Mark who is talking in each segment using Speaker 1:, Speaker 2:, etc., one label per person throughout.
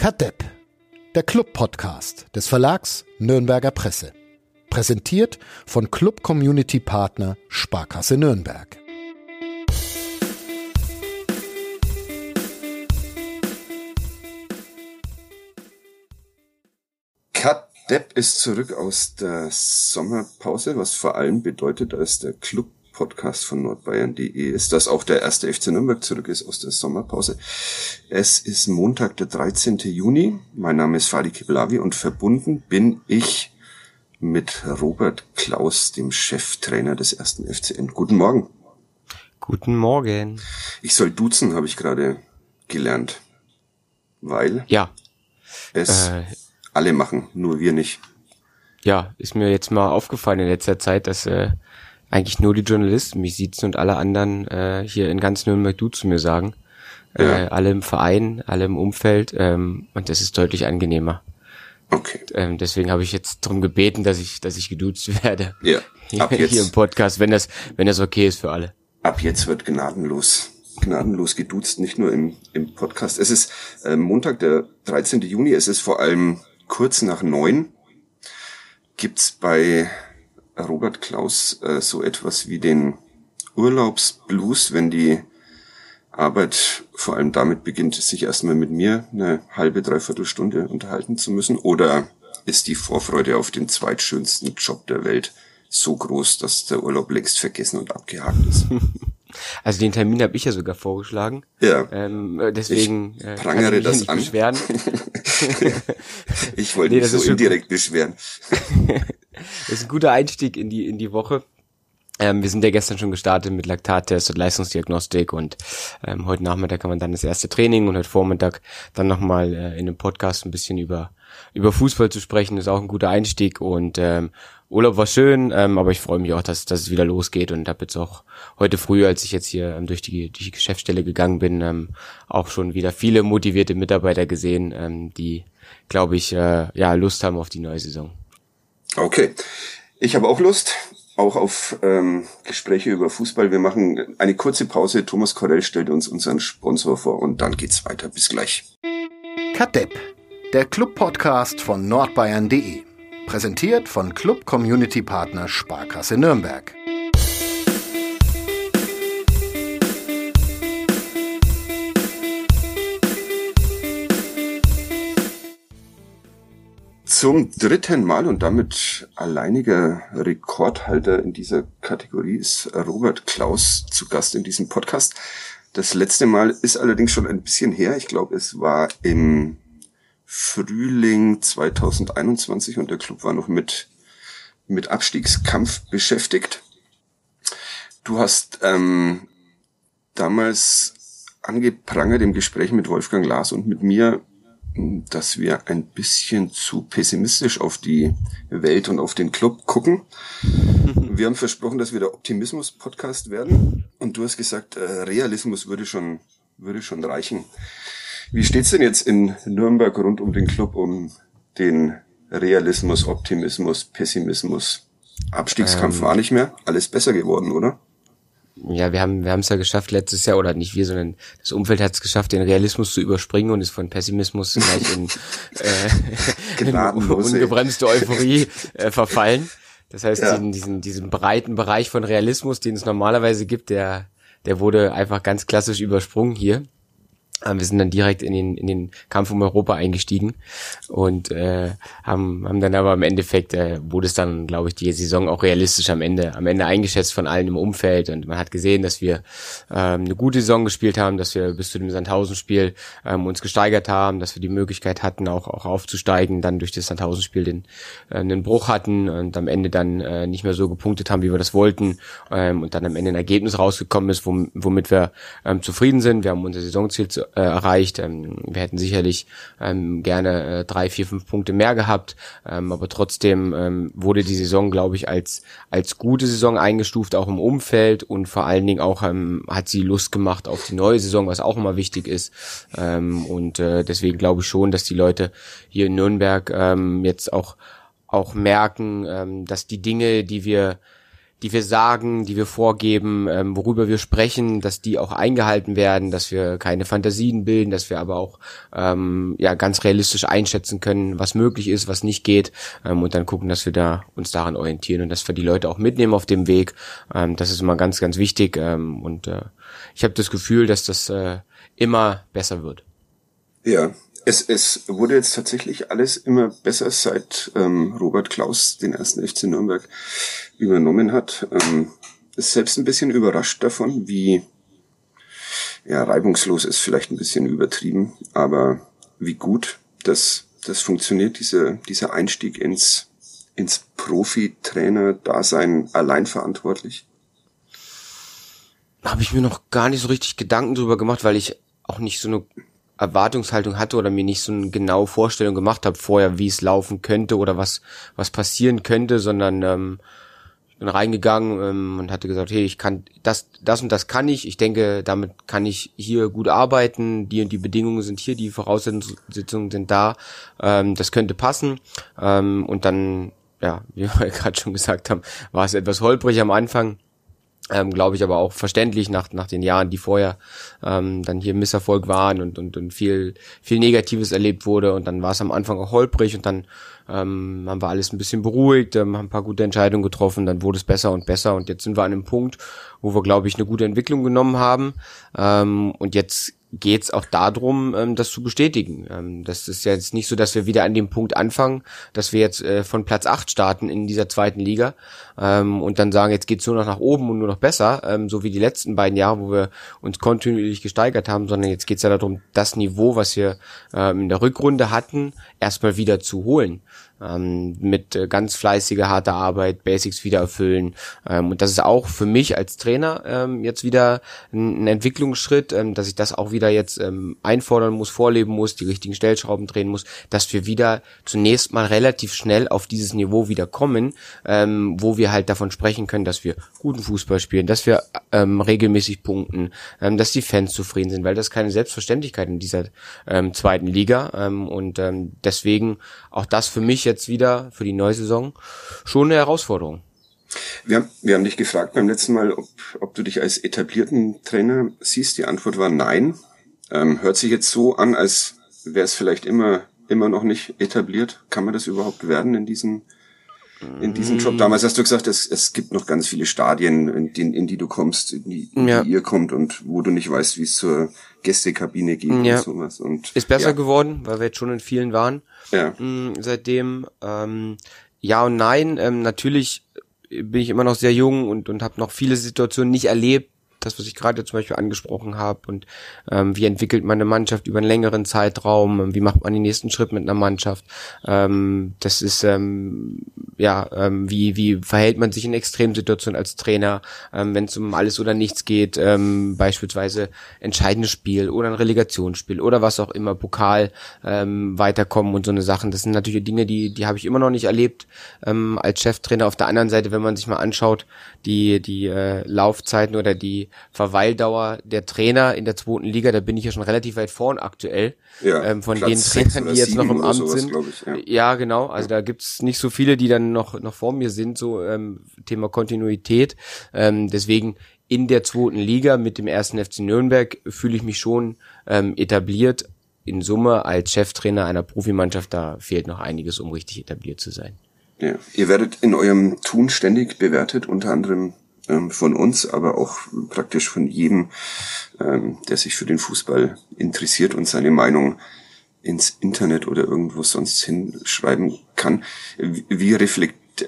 Speaker 1: Kadepp, der Club-Podcast des Verlags Nürnberger Presse. Präsentiert von Club Community Partner Sparkasse Nürnberg.
Speaker 2: Kadepp ist zurück aus der Sommerpause, was vor allem bedeutet, dass der Club Podcast von nordbayern.de ist, dass auch der erste FC Nürnberg zurück ist aus der Sommerpause. Es ist Montag, der 13. Juni. Mein Name ist Fadi Kiblavi und verbunden bin ich mit Robert Klaus, dem Cheftrainer des ersten FCN. Guten Morgen.
Speaker 3: Guten Morgen.
Speaker 2: Ich soll duzen, habe ich gerade gelernt. Weil
Speaker 3: ja.
Speaker 2: es äh, alle machen, nur wir nicht.
Speaker 3: Ja, ist mir jetzt mal aufgefallen in letzter Zeit, dass äh, eigentlich nur die Journalisten mich sitzen und alle anderen äh, hier in ganz Nürnberg du zu mir sagen. Ja. Äh, alle im Verein, alle im Umfeld ähm, und das ist deutlich angenehmer.
Speaker 2: Okay.
Speaker 3: Ähm, deswegen habe ich jetzt darum gebeten, dass ich, dass ich geduzt werde.
Speaker 2: Ja.
Speaker 3: Ab jetzt. Hier im Podcast, wenn das, wenn das okay ist für alle.
Speaker 2: Ab jetzt wird gnadenlos, gnadenlos geduzt, nicht nur im, im Podcast. Es ist äh, Montag, der 13. Juni. Es ist vor allem kurz nach neun. Gibt's bei Robert Klaus äh, so etwas wie den Urlaubsblues, wenn die Arbeit vor allem damit beginnt, sich erstmal mit mir eine halbe, dreiviertel Stunde unterhalten zu müssen? Oder ist die Vorfreude auf den zweitschönsten Job der Welt so groß, dass der Urlaub längst vergessen und abgehakt ist?
Speaker 3: Also den Termin habe ich ja sogar vorgeschlagen.
Speaker 2: Ja.
Speaker 3: Ähm, äh, deswegen
Speaker 2: ich prangere äh, kann ich das
Speaker 3: nicht
Speaker 2: an.
Speaker 3: beschweren.
Speaker 2: ich wollte nee, mich so indirekt beschweren.
Speaker 3: das ist ein guter Einstieg in die in die Woche. Ähm, wir sind ja gestern schon gestartet mit Laktattest und Leistungsdiagnostik und ähm, heute Nachmittag kann man dann das erste Training und heute Vormittag dann nochmal äh, in einem Podcast ein bisschen über über Fußball zu sprechen, ist auch ein guter Einstieg und ähm, Urlaub war schön, ähm, aber ich freue mich auch, dass, dass es wieder losgeht und habe jetzt auch heute früh, als ich jetzt hier ähm, durch, die, durch die Geschäftsstelle gegangen bin, ähm, auch schon wieder viele motivierte Mitarbeiter gesehen, ähm, die, glaube ich, äh, ja Lust haben auf die neue Saison.
Speaker 2: Okay, ich habe auch Lust auch auf ähm, Gespräche über Fußball. Wir machen eine kurze Pause. Thomas Korell stellt uns unseren Sponsor vor und dann geht's weiter. Bis gleich.
Speaker 1: Kadepp, der Club-Podcast von nordbayern.de. Präsentiert von Club Community Partner Sparkasse Nürnberg.
Speaker 2: Zum dritten Mal und damit alleiniger Rekordhalter in dieser Kategorie ist Robert Klaus zu Gast in diesem Podcast. Das letzte Mal ist allerdings schon ein bisschen her. Ich glaube, es war im Frühling 2021 und der Club war noch mit, mit Abstiegskampf beschäftigt. Du hast ähm, damals angeprangert im Gespräch mit Wolfgang Lars und mit mir, dass wir ein bisschen zu pessimistisch auf die Welt und auf den Club gucken. Wir haben versprochen, dass wir der Optimismus-Podcast werden. Und du hast gesagt, äh, Realismus würde schon, würde schon reichen. Wie steht's denn jetzt in Nürnberg rund um den Club um den Realismus, Optimismus, Pessimismus? Abstiegskampf ähm, war nicht mehr. Alles besser geworden, oder?
Speaker 3: ja, wir haben wir haben es ja geschafft letztes Jahr oder nicht wir, sondern das Umfeld hat es geschafft, den Realismus zu überspringen und ist von Pessimismus gleich in, äh, in ungebremste Euphorie äh, verfallen. Das heißt, ja. diesen, diesen diesen breiten Bereich von Realismus, den es normalerweise gibt, der der wurde einfach ganz klassisch übersprungen hier. Ähm, wir sind dann direkt in den, in den Kampf um Europa eingestiegen und äh, haben, haben dann aber im Endeffekt äh, wurde es dann, glaube ich, die Saison auch realistisch am Ende, am Ende eingeschätzt von allen im Umfeld und man hat gesehen, dass wir ähm, eine gute Saison gespielt haben, dass wir bis zu dem Sandhausen-Spiel ähm, uns gesteigert haben, dass wir die Möglichkeit hatten, auch, auch aufzusteigen, dann durch das Sandhausen-Spiel den äh, einen Bruch hatten und am Ende dann äh, nicht mehr so gepunktet haben, wie wir das wollten ähm, und dann am Ende ein Ergebnis rausgekommen ist, womit wir ähm, zufrieden sind. Wir haben unser Saisonziel zu, äh, erreicht. Ähm, wir hätten sicherlich ähm, gerne äh, drei, vier, fünf Punkte mehr gehabt, ähm, aber trotzdem ähm, wurde die Saison, glaube ich, als als gute Saison eingestuft, auch im Umfeld und vor allen Dingen auch ähm, hat sie Lust gemacht auf die neue Saison, was auch immer wichtig ist. Ähm, und äh, deswegen glaube ich schon, dass die Leute hier in Nürnberg ähm, jetzt auch auch merken, ähm, dass die Dinge, die wir die wir sagen, die wir vorgeben, ähm, worüber wir sprechen, dass die auch eingehalten werden, dass wir keine Fantasien bilden, dass wir aber auch ähm, ja ganz realistisch einschätzen können, was möglich ist, was nicht geht ähm, und dann gucken, dass wir da uns daran orientieren und dass wir die Leute auch mitnehmen auf dem Weg. Ähm, das ist immer ganz, ganz wichtig ähm, und äh, ich habe das Gefühl, dass das äh, immer besser wird.
Speaker 2: Ja, es, es wurde jetzt tatsächlich alles immer besser, seit ähm, Robert Klaus den ersten FC Nürnberg übernommen hat. Ähm, ist selbst ein bisschen überrascht davon, wie ja, reibungslos ist vielleicht ein bisschen übertrieben, aber wie gut das, das funktioniert, diese, dieser Einstieg ins, ins Profi-Trainer-Dasein allein verantwortlich?
Speaker 3: Habe ich mir noch gar nicht so richtig Gedanken drüber gemacht, weil ich auch nicht so eine Erwartungshaltung hatte oder mir nicht so eine genaue Vorstellung gemacht habe vorher, wie es laufen könnte oder was was passieren könnte, sondern ähm, bin reingegangen ähm, und hatte gesagt, hey, ich kann das das und das kann ich. Ich denke, damit kann ich hier gut arbeiten. Die und die Bedingungen sind hier, die Voraussetzungen sind da. Ähm, das könnte passen. Ähm, und dann, ja, wie wir gerade schon gesagt haben, war es etwas holprig am Anfang ähm, glaube ich aber auch verständlich nach nach den Jahren, die vorher ähm, dann hier Misserfolg waren und, und und viel viel Negatives erlebt wurde. Und dann war es am Anfang auch holprig und dann ähm, haben wir alles ein bisschen beruhigt, ähm, haben ein paar gute Entscheidungen getroffen, dann wurde es besser und besser. Und jetzt sind wir an einem Punkt, wo wir glaube ich eine gute Entwicklung genommen haben. Ähm, und jetzt geht es auch darum, ähm, das zu bestätigen. Ähm, das ist jetzt nicht so, dass wir wieder an dem Punkt anfangen, dass wir jetzt äh, von Platz 8 starten in dieser zweiten Liga ähm, und dann sagen, jetzt geht's nur noch nach oben und nur noch besser, ähm, so wie die letzten beiden Jahre, wo wir uns kontinuierlich gesteigert haben, sondern jetzt geht's ja darum, das Niveau, was wir ähm, in der Rückrunde hatten, erstmal wieder zu holen ähm, mit äh, ganz fleißiger, harter Arbeit, Basics wieder erfüllen. Ähm, und das ist auch für mich als Trainer ähm, jetzt wieder ein, ein Entwicklungsschritt, ähm, dass ich das auch wieder jetzt ähm, einfordern muss, vorleben muss, die richtigen Stellschrauben drehen muss, dass wir wieder zunächst mal relativ schnell auf dieses Niveau wieder kommen, ähm, wo wir halt davon sprechen können, dass wir guten Fußball spielen, dass wir ähm, regelmäßig punkten, ähm, dass die Fans zufrieden sind, weil das keine Selbstverständlichkeit in dieser ähm, zweiten Liga ähm, und ähm, deswegen auch das für mich jetzt wieder für die neue Saison schon eine Herausforderung.
Speaker 2: Wir haben, wir haben dich gefragt beim letzten Mal, ob, ob du dich als etablierten Trainer siehst. Die Antwort war nein. Ähm, hört sich jetzt so an, als wäre es vielleicht immer, immer noch nicht etabliert. Kann man das überhaupt werden in diesem, in diesem Job? Damals hast du gesagt, es, es gibt noch ganz viele Stadien, in, die, in die du kommst, in die, in ja. die ihr kommt und wo du nicht weißt, wie es zur Gästekabine geht ja. und sowas. Und,
Speaker 3: Ist besser ja. geworden, weil wir jetzt schon in vielen waren ja. mm, seitdem. Ähm, ja und nein, ähm, natürlich bin ich immer noch sehr jung und, und habe noch viele Situationen nicht erlebt, das, was ich gerade zum Beispiel angesprochen habe und ähm, wie entwickelt man eine Mannschaft über einen längeren Zeitraum, wie macht man den nächsten Schritt mit einer Mannschaft, ähm, das ist ähm, ja, ähm, wie, wie verhält man sich in Extremsituationen als Trainer, ähm, wenn es um alles oder nichts geht, ähm, beispielsweise entscheidendes Spiel oder ein Relegationsspiel oder was auch immer, Pokal ähm, weiterkommen und so eine Sachen. Das sind natürlich Dinge, die, die habe ich immer noch nicht erlebt ähm, als Cheftrainer. Auf der anderen Seite, wenn man sich mal anschaut, die, die äh, Laufzeiten oder die Verweildauer der Trainer in der zweiten Liga, da bin ich ja schon relativ weit vorn aktuell. Ja, ähm, von den Trainern, die jetzt noch im Amt sowas, sind. Ich, ja. ja. genau. Also ja. da gibt's nicht so viele, die dann noch, noch vor mir sind, so ähm, Thema Kontinuität. Ähm, deswegen in der zweiten Liga mit dem ersten FC Nürnberg fühle ich mich schon ähm, etabliert. In Summe als Cheftrainer einer Profimannschaft, da fehlt noch einiges, um richtig etabliert zu sein.
Speaker 2: Ja. Ihr werdet in eurem Tun ständig bewertet, unter anderem ähm, von uns, aber auch praktisch von jedem, ähm, der sich für den Fußball interessiert und seine Meinung ins Internet oder irgendwo sonst hinschreiben kann. Wie reflekt,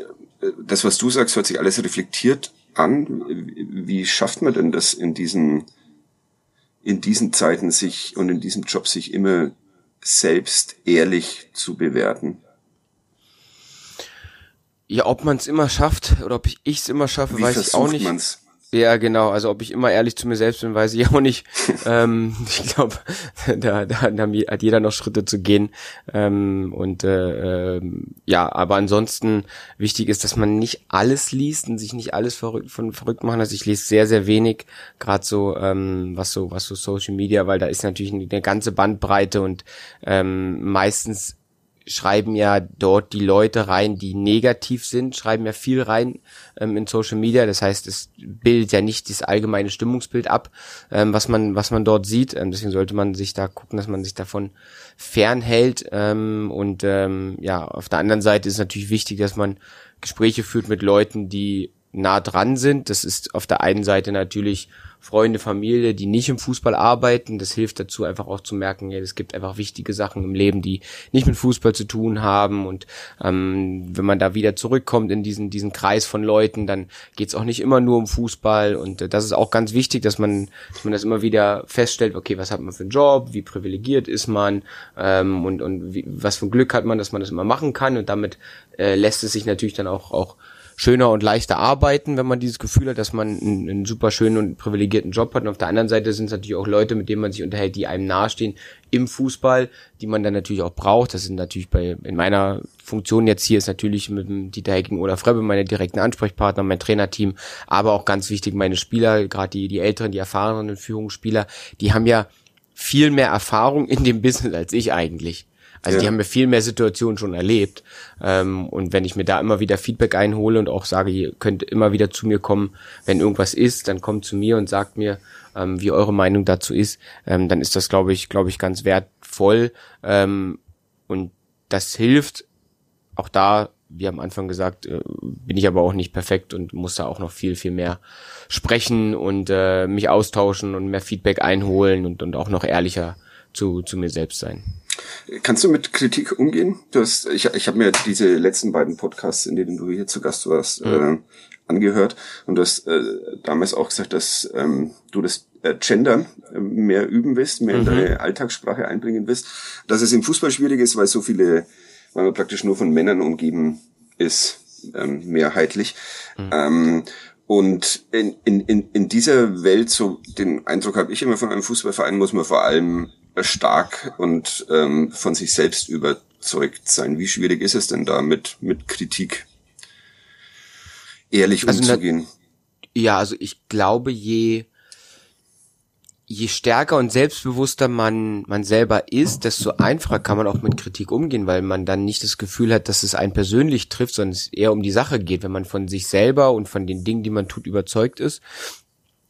Speaker 2: das, was du sagst, hört sich alles reflektiert an. Wie schafft man denn das in diesen, in diesen Zeiten sich und in diesem Job sich immer selbst ehrlich zu bewerten?
Speaker 3: Ja, ob man es immer schafft oder ob ich es immer schaffe, Wie weiß ich auch nicht. Man's? Ja, genau. Also ob ich immer ehrlich zu mir selbst bin, weiß ich auch nicht. ähm, ich glaube, da, da hat jeder noch Schritte zu gehen. Ähm, und äh, äh, ja, aber ansonsten wichtig ist, dass man nicht alles liest und sich nicht alles verrückt, von verrückt machen. Also ich lese sehr, sehr wenig, gerade so ähm, was so was so Social Media, weil da ist natürlich eine ganze Bandbreite und ähm, meistens schreiben ja dort die Leute rein, die negativ sind, schreiben ja viel rein ähm, in Social Media. Das heißt, es bildet ja nicht das allgemeine Stimmungsbild ab, ähm, was man was man dort sieht. Ähm, deswegen sollte man sich da gucken, dass man sich davon fernhält. Ähm, und ähm, ja, auf der anderen Seite ist natürlich wichtig, dass man Gespräche führt mit Leuten, die nah dran sind. Das ist auf der einen Seite natürlich Freunde, Familie, die nicht im Fußball arbeiten. Das hilft dazu, einfach auch zu merken, ja, es gibt einfach wichtige Sachen im Leben, die nicht mit Fußball zu tun haben. Und ähm, wenn man da wieder zurückkommt in diesen, diesen Kreis von Leuten, dann geht's auch nicht immer nur um Fußball. Und äh, das ist auch ganz wichtig, dass man, dass man das immer wieder feststellt, okay, was hat man für einen Job, wie privilegiert ist man ähm, und, und wie, was für ein Glück hat man, dass man das immer machen kann. Und damit äh, lässt es sich natürlich dann auch, auch schöner und leichter arbeiten, wenn man dieses Gefühl hat, dass man einen, einen super schönen und privilegierten Job hat. Und auf der anderen Seite sind es natürlich auch Leute, mit denen man sich unterhält, die einem nahestehen im Fußball, die man dann natürlich auch braucht. Das sind natürlich bei, in meiner Funktion jetzt hier ist natürlich mit dem Dieter Hecking oder Frebbe meine direkten Ansprechpartner, mein Trainerteam, aber auch ganz wichtig meine Spieler, gerade die, die älteren, die erfahrenen Führungsspieler, die haben ja viel mehr Erfahrung in dem Business als ich eigentlich. Also ja. die haben mir viel mehr Situationen schon erlebt. Ähm, und wenn ich mir da immer wieder Feedback einhole und auch sage, ihr könnt immer wieder zu mir kommen, wenn irgendwas ist, dann kommt zu mir und sagt mir, ähm, wie eure Meinung dazu ist, ähm, dann ist das, glaube ich, glaube ich, ganz wertvoll. Ähm, und das hilft auch da, wie am Anfang gesagt, äh, bin ich aber auch nicht perfekt und muss da auch noch viel, viel mehr sprechen und äh, mich austauschen und mehr Feedback einholen und, und auch noch ehrlicher zu, zu mir selbst sein.
Speaker 2: Kannst du mit Kritik umgehen? Du hast, ich, ich habe mir diese letzten beiden Podcasts, in denen du hier zu Gast warst, mhm. äh, angehört und du hast äh, damals auch gesagt, dass ähm, du das äh, Gender äh, mehr üben willst, mehr mhm. in deine Alltagssprache einbringen willst. Dass es im Fußball schwierig ist, weil so viele, weil man praktisch nur von Männern umgeben ist, ähm, mehrheitlich. Mhm. Ähm, und in, in, in, in dieser Welt, so den Eindruck habe ich immer von einem Fußballverein, muss man vor allem stark und ähm, von sich selbst überzeugt sein. Wie schwierig ist es denn da mit, mit Kritik ehrlich also umzugehen?
Speaker 3: ja, also ich glaube, je, je stärker und selbstbewusster man, man selber ist, desto einfacher kann man auch mit Kritik umgehen, weil man dann nicht das Gefühl hat, dass es einen persönlich trifft, sondern es eher um die Sache geht, wenn man von sich selber und von den Dingen, die man tut, überzeugt ist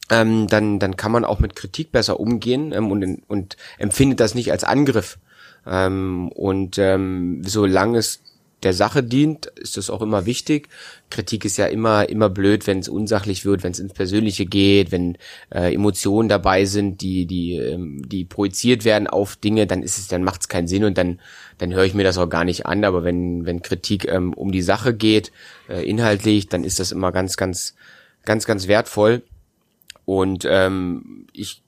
Speaker 3: ähm, dann, dann kann man auch mit Kritik besser umgehen ähm, und, und empfindet das nicht als Angriff. Ähm, und ähm, solange es der Sache dient, ist das auch immer wichtig. Kritik ist ja immer immer blöd, wenn es unsachlich wird, wenn es ins Persönliche geht, wenn äh, Emotionen dabei sind, die die ähm, die projiziert werden auf Dinge, dann ist es dann macht es keinen Sinn und dann dann höre ich mir das auch gar nicht an. Aber wenn wenn Kritik ähm, um die Sache geht, äh, inhaltlich, dann ist das immer ganz ganz ganz ganz wertvoll. Und ähm, ich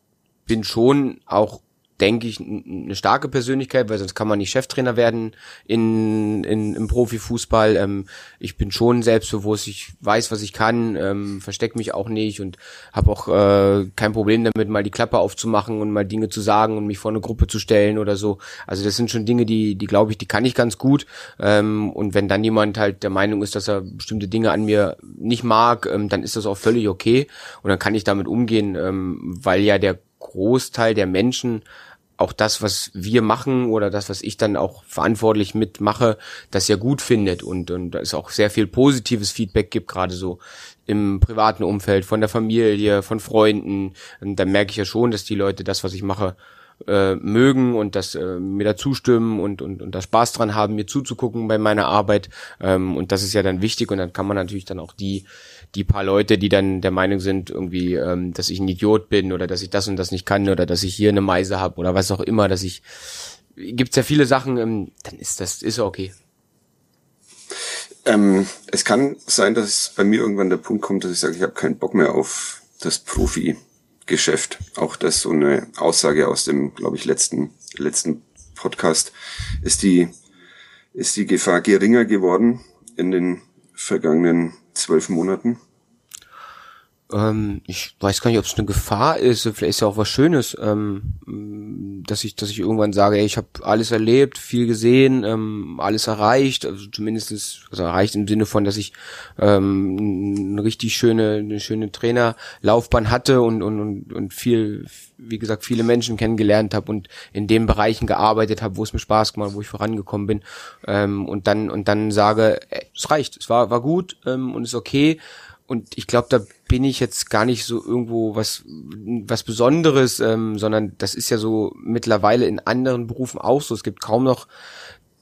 Speaker 3: bin schon auch denke ich, eine starke Persönlichkeit, weil sonst kann man nicht Cheftrainer werden in, in, im Profifußball. Ähm, ich bin schon selbstbewusst, ich weiß, was ich kann, ähm, verstecke mich auch nicht und habe auch äh, kein Problem damit, mal die Klappe aufzumachen und mal Dinge zu sagen und mich vor eine Gruppe zu stellen oder so. Also das sind schon Dinge, die, die glaube ich, die kann ich ganz gut. Ähm, und wenn dann jemand halt der Meinung ist, dass er bestimmte Dinge an mir nicht mag, ähm, dann ist das auch völlig okay und dann kann ich damit umgehen, ähm, weil ja der Großteil der Menschen auch das, was wir machen oder das, was ich dann auch verantwortlich mitmache, das ja gut findet und, und es auch sehr viel positives Feedback gibt, gerade so im privaten Umfeld, von der Familie, von Freunden. Und da merke ich ja schon, dass die Leute das, was ich mache, äh, mögen und das äh, mir da zustimmen und, und, und da Spaß dran haben, mir zuzugucken bei meiner Arbeit. Ähm, und das ist ja dann wichtig und dann kann man natürlich dann auch die die paar Leute, die dann der Meinung sind, irgendwie, ähm, dass ich ein Idiot bin oder dass ich das und das nicht kann oder dass ich hier eine Meise habe oder was auch immer, dass ich gibt's ja viele Sachen, ähm, dann ist das ist okay.
Speaker 2: Ähm, es kann sein, dass bei mir irgendwann der Punkt kommt, dass ich sage, ich habe keinen Bock mehr auf das Profi-Geschäft. Auch das so eine Aussage aus dem, glaube ich, letzten letzten Podcast ist die ist die Gefahr geringer geworden in den vergangenen zwölf Monaten?
Speaker 3: Ähm, ich weiß gar nicht, ob es eine Gefahr ist. Vielleicht ist ja auch was Schönes. Ähm, dass ich, dass ich irgendwann sage, ey, ich habe alles erlebt, viel gesehen, ähm, alles erreicht, also zumindest also erreicht im Sinne von, dass ich ähm, eine richtig schöne, eine schöne Trainerlaufbahn hatte und, und, und, und viel, wie gesagt, viele Menschen kennengelernt habe und in den Bereichen gearbeitet habe, wo es mir Spaß gemacht, wo ich vorangekommen bin ähm, und dann und dann sage, ey, es reicht, es war war gut ähm, und ist okay und ich glaube, da bin ich jetzt gar nicht so irgendwo was was Besonderes, ähm, sondern das ist ja so mittlerweile in anderen Berufen auch so. Es gibt kaum noch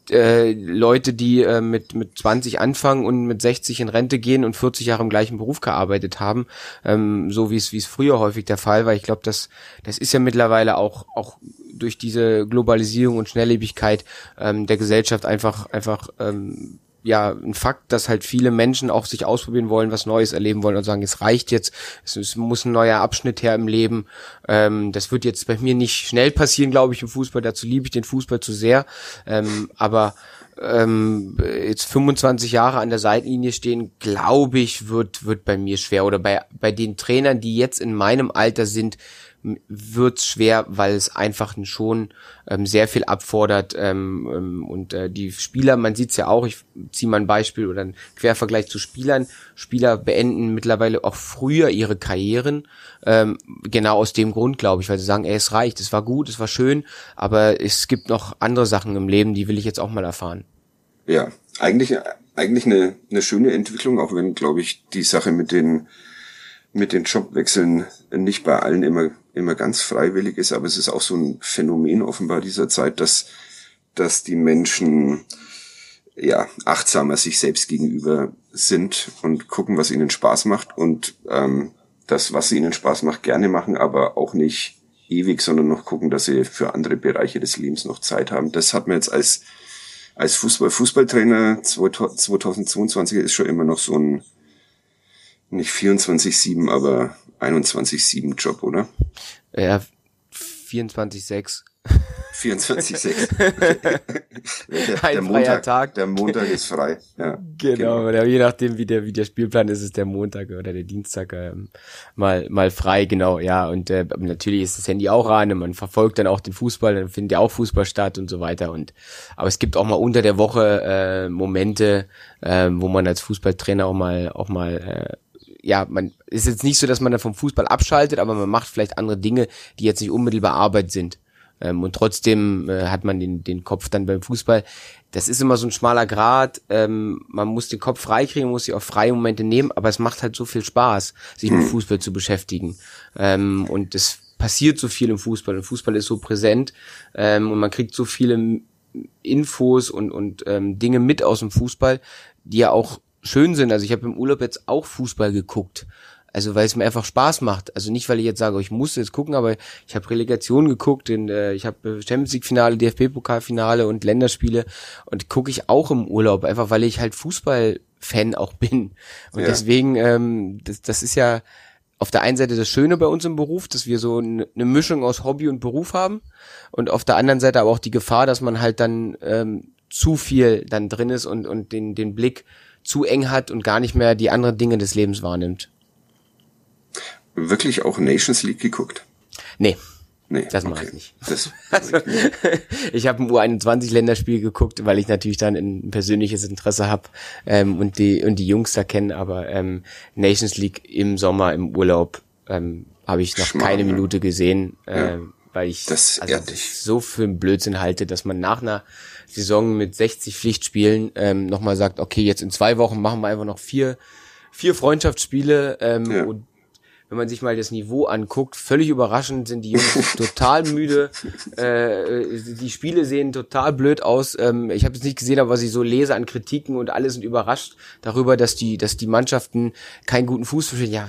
Speaker 3: äh, Leute, die äh, mit mit 20 anfangen und mit 60 in Rente gehen und 40 Jahre im gleichen Beruf gearbeitet haben, ähm, so wie es wie es früher häufig der Fall war. Ich glaube, das das ist ja mittlerweile auch auch durch diese Globalisierung und Schnelllebigkeit ähm, der Gesellschaft einfach einfach ähm, ja ein Fakt, dass halt viele Menschen auch sich ausprobieren wollen, was Neues erleben wollen und sagen, es reicht jetzt, es, es muss ein neuer Abschnitt her im Leben. Ähm, das wird jetzt bei mir nicht schnell passieren, glaube ich, im Fußball. Dazu liebe ich den Fußball zu sehr. Ähm, aber ähm, jetzt 25 Jahre an der Seitenlinie stehen, glaube ich, wird wird bei mir schwer. Oder bei bei den Trainern, die jetzt in meinem Alter sind, wird's schwer, weil es einfach schon ähm, sehr viel abfordert ähm, ähm, und äh, die Spieler, man sieht's ja auch, ich ziehe mal ein Beispiel oder einen Quervergleich zu Spielern, Spieler beenden mittlerweile auch früher ihre Karrieren, ähm, genau aus dem Grund, glaube ich, weil sie sagen, ey, es reicht, es war gut, es war schön, aber es gibt noch andere Sachen im Leben, die will ich jetzt auch mal erfahren.
Speaker 2: Ja, eigentlich eigentlich eine, eine schöne Entwicklung, auch wenn, glaube ich, die Sache mit den mit den Jobwechseln nicht bei allen immer, immer ganz freiwillig ist, aber es ist auch so ein Phänomen offenbar dieser Zeit, dass, dass die Menschen ja achtsamer sich selbst gegenüber sind und gucken, was ihnen Spaß macht und ähm, das, was ihnen Spaß macht, gerne machen, aber auch nicht ewig, sondern noch gucken, dass sie für andere Bereiche des Lebens noch Zeit haben. Das hat man jetzt als als Fußball Fußballtrainer 2022 ist schon immer noch so ein nicht 24-7, aber 21-7 Job, oder?
Speaker 3: Ja, 24-6.
Speaker 2: 24-6. der, Montag, Tag. Der Montag ist frei. Ja,
Speaker 3: genau, genau. je nachdem, wie der, wie der Spielplan ist, ist der Montag oder der Dienstag ähm, mal, mal frei, genau, ja. Und äh, natürlich ist das Handy auch an und man verfolgt dann auch den Fußball, dann findet ja auch Fußball statt und so weiter. Und aber es gibt auch mal unter der Woche äh, Momente, äh, wo man als Fußballtrainer auch mal auch mal äh, ja, man ist jetzt nicht so, dass man dann vom Fußball abschaltet, aber man macht vielleicht andere Dinge, die jetzt nicht unmittelbar Arbeit sind. Ähm, und trotzdem äh, hat man den, den Kopf dann beim Fußball. Das ist immer so ein schmaler Grad. Ähm, man muss den Kopf freikriegen, muss sich auch freie Momente nehmen, aber es macht halt so viel Spaß, sich mit hm. Fußball zu beschäftigen. Ähm, und es passiert so viel im Fußball. Und Fußball ist so präsent ähm, und man kriegt so viele Infos und, und ähm, Dinge mit aus dem Fußball, die ja auch schön sind. Also ich habe im Urlaub jetzt auch Fußball geguckt. Also weil es mir einfach Spaß macht. Also nicht, weil ich jetzt sage, ich muss jetzt gucken, aber ich habe Relegation geguckt, in, äh, ich habe Champions League Finale, DFB Pokalfinale und Länderspiele und gucke ich auch im Urlaub, einfach weil ich halt Fußball-Fan auch bin. Und ja. deswegen, ähm, das, das ist ja auf der einen Seite das Schöne bei uns im Beruf, dass wir so eine Mischung aus Hobby und Beruf haben und auf der anderen Seite aber auch die Gefahr, dass man halt dann ähm, zu viel dann drin ist und, und den, den Blick zu eng hat und gar nicht mehr die anderen Dinge des Lebens wahrnimmt.
Speaker 2: Wirklich auch Nations League geguckt?
Speaker 3: Nee. Nee, das mache okay. ich nicht. Das also, ich habe ein U21-Länderspiel geguckt, weil ich natürlich dann ein persönliches Interesse habe ähm, und die und die Jungs da kennen, aber ähm, Nations League im Sommer im Urlaub ähm, habe ich noch Schmarrn, keine Minute gesehen, äh, ja. weil ich
Speaker 2: das
Speaker 3: also, so für einen Blödsinn halte, dass man nach einer Saison mit 60 Pflichtspielen ähm, nochmal sagt, okay, jetzt in zwei Wochen machen wir einfach noch vier, vier Freundschaftsspiele ähm, ja. und wenn man sich mal das Niveau anguckt, völlig überraschend sind die Jungs total müde. Äh, die Spiele sehen total blöd aus. Ähm, ich habe es nicht gesehen, aber was ich so lese an Kritiken und alle sind überrascht darüber, dass die, dass die Mannschaften keinen guten Fuß verstehen. Ja,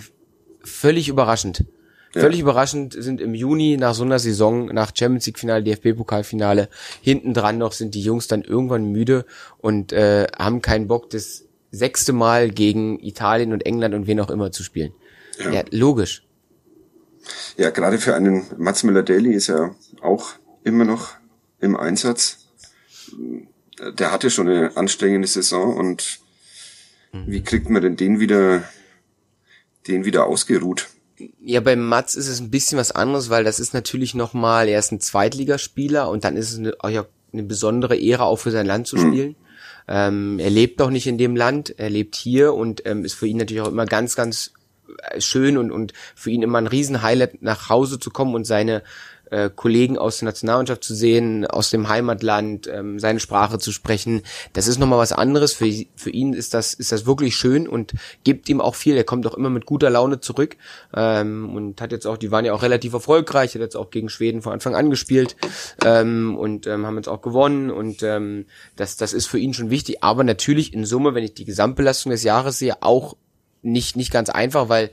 Speaker 3: völlig überraschend. Völlig überraschend sind im Juni nach so einer Saison, nach Champions League Finale, DFB-Pokalfinale, hinten dran noch sind die Jungs dann irgendwann müde und äh, haben keinen Bock, das sechste Mal gegen Italien und England und wen auch immer zu spielen. Ja, ja logisch.
Speaker 2: Ja, gerade für einen Mats Müller-Daly ist er auch immer noch im Einsatz. Der hatte schon eine anstrengende Saison und mhm. wie kriegt man denn den wieder, den wieder ausgeruht?
Speaker 3: Ja, beim Mats ist es ein bisschen was anderes, weil das ist natürlich nochmal, er ist ein Zweitligaspieler und dann ist es eine, auch eine besondere Ehre, auch für sein Land zu mhm. spielen. Mhm. Ähm, er lebt noch nicht in dem Land, er lebt hier und ähm, ist für ihn natürlich auch immer ganz, ganz äh, schön und, und für ihn immer ein Riesenhighlight, nach Hause zu kommen und seine äh, Kollegen aus der Nationalmannschaft zu sehen, aus dem Heimatland, ähm, seine Sprache zu sprechen. Das ist nochmal was anderes. Für, für ihn ist das, ist das wirklich schön und gibt ihm auch viel. Er kommt auch immer mit guter Laune zurück ähm, und hat jetzt auch, die waren ja auch relativ erfolgreich, hat jetzt auch gegen Schweden von Anfang an gespielt ähm, und ähm, haben jetzt auch gewonnen und ähm, das, das ist für ihn schon wichtig. Aber natürlich in Summe, wenn ich die Gesamtbelastung des Jahres sehe, auch nicht, nicht ganz einfach, weil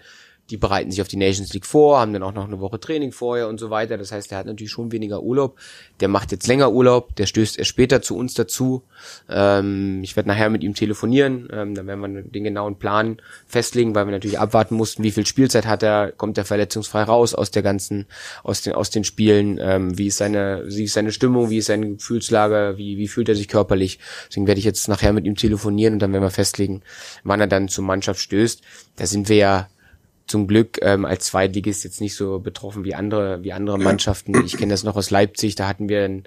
Speaker 3: die bereiten sich auf die Nations League vor, haben dann auch noch eine Woche Training vorher und so weiter. Das heißt, der hat natürlich schon weniger Urlaub. Der macht jetzt länger Urlaub, der stößt erst später zu uns dazu. Ähm, ich werde nachher mit ihm telefonieren, ähm, dann werden wir den genauen Plan festlegen, weil wir natürlich abwarten mussten, wie viel Spielzeit hat er, kommt er verletzungsfrei raus aus der ganzen, aus den, aus den Spielen, ähm, wie ist seine, wie ist seine Stimmung, wie ist seine Gefühlslage, wie, wie fühlt er sich körperlich. Deswegen werde ich jetzt nachher mit ihm telefonieren und dann werden wir festlegen, wann er dann zur Mannschaft stößt. Da sind wir ja zum Glück ähm, als Zweitligist jetzt nicht so betroffen wie andere wie andere Mannschaften. Ich kenne das noch aus Leipzig, da hatten wir ein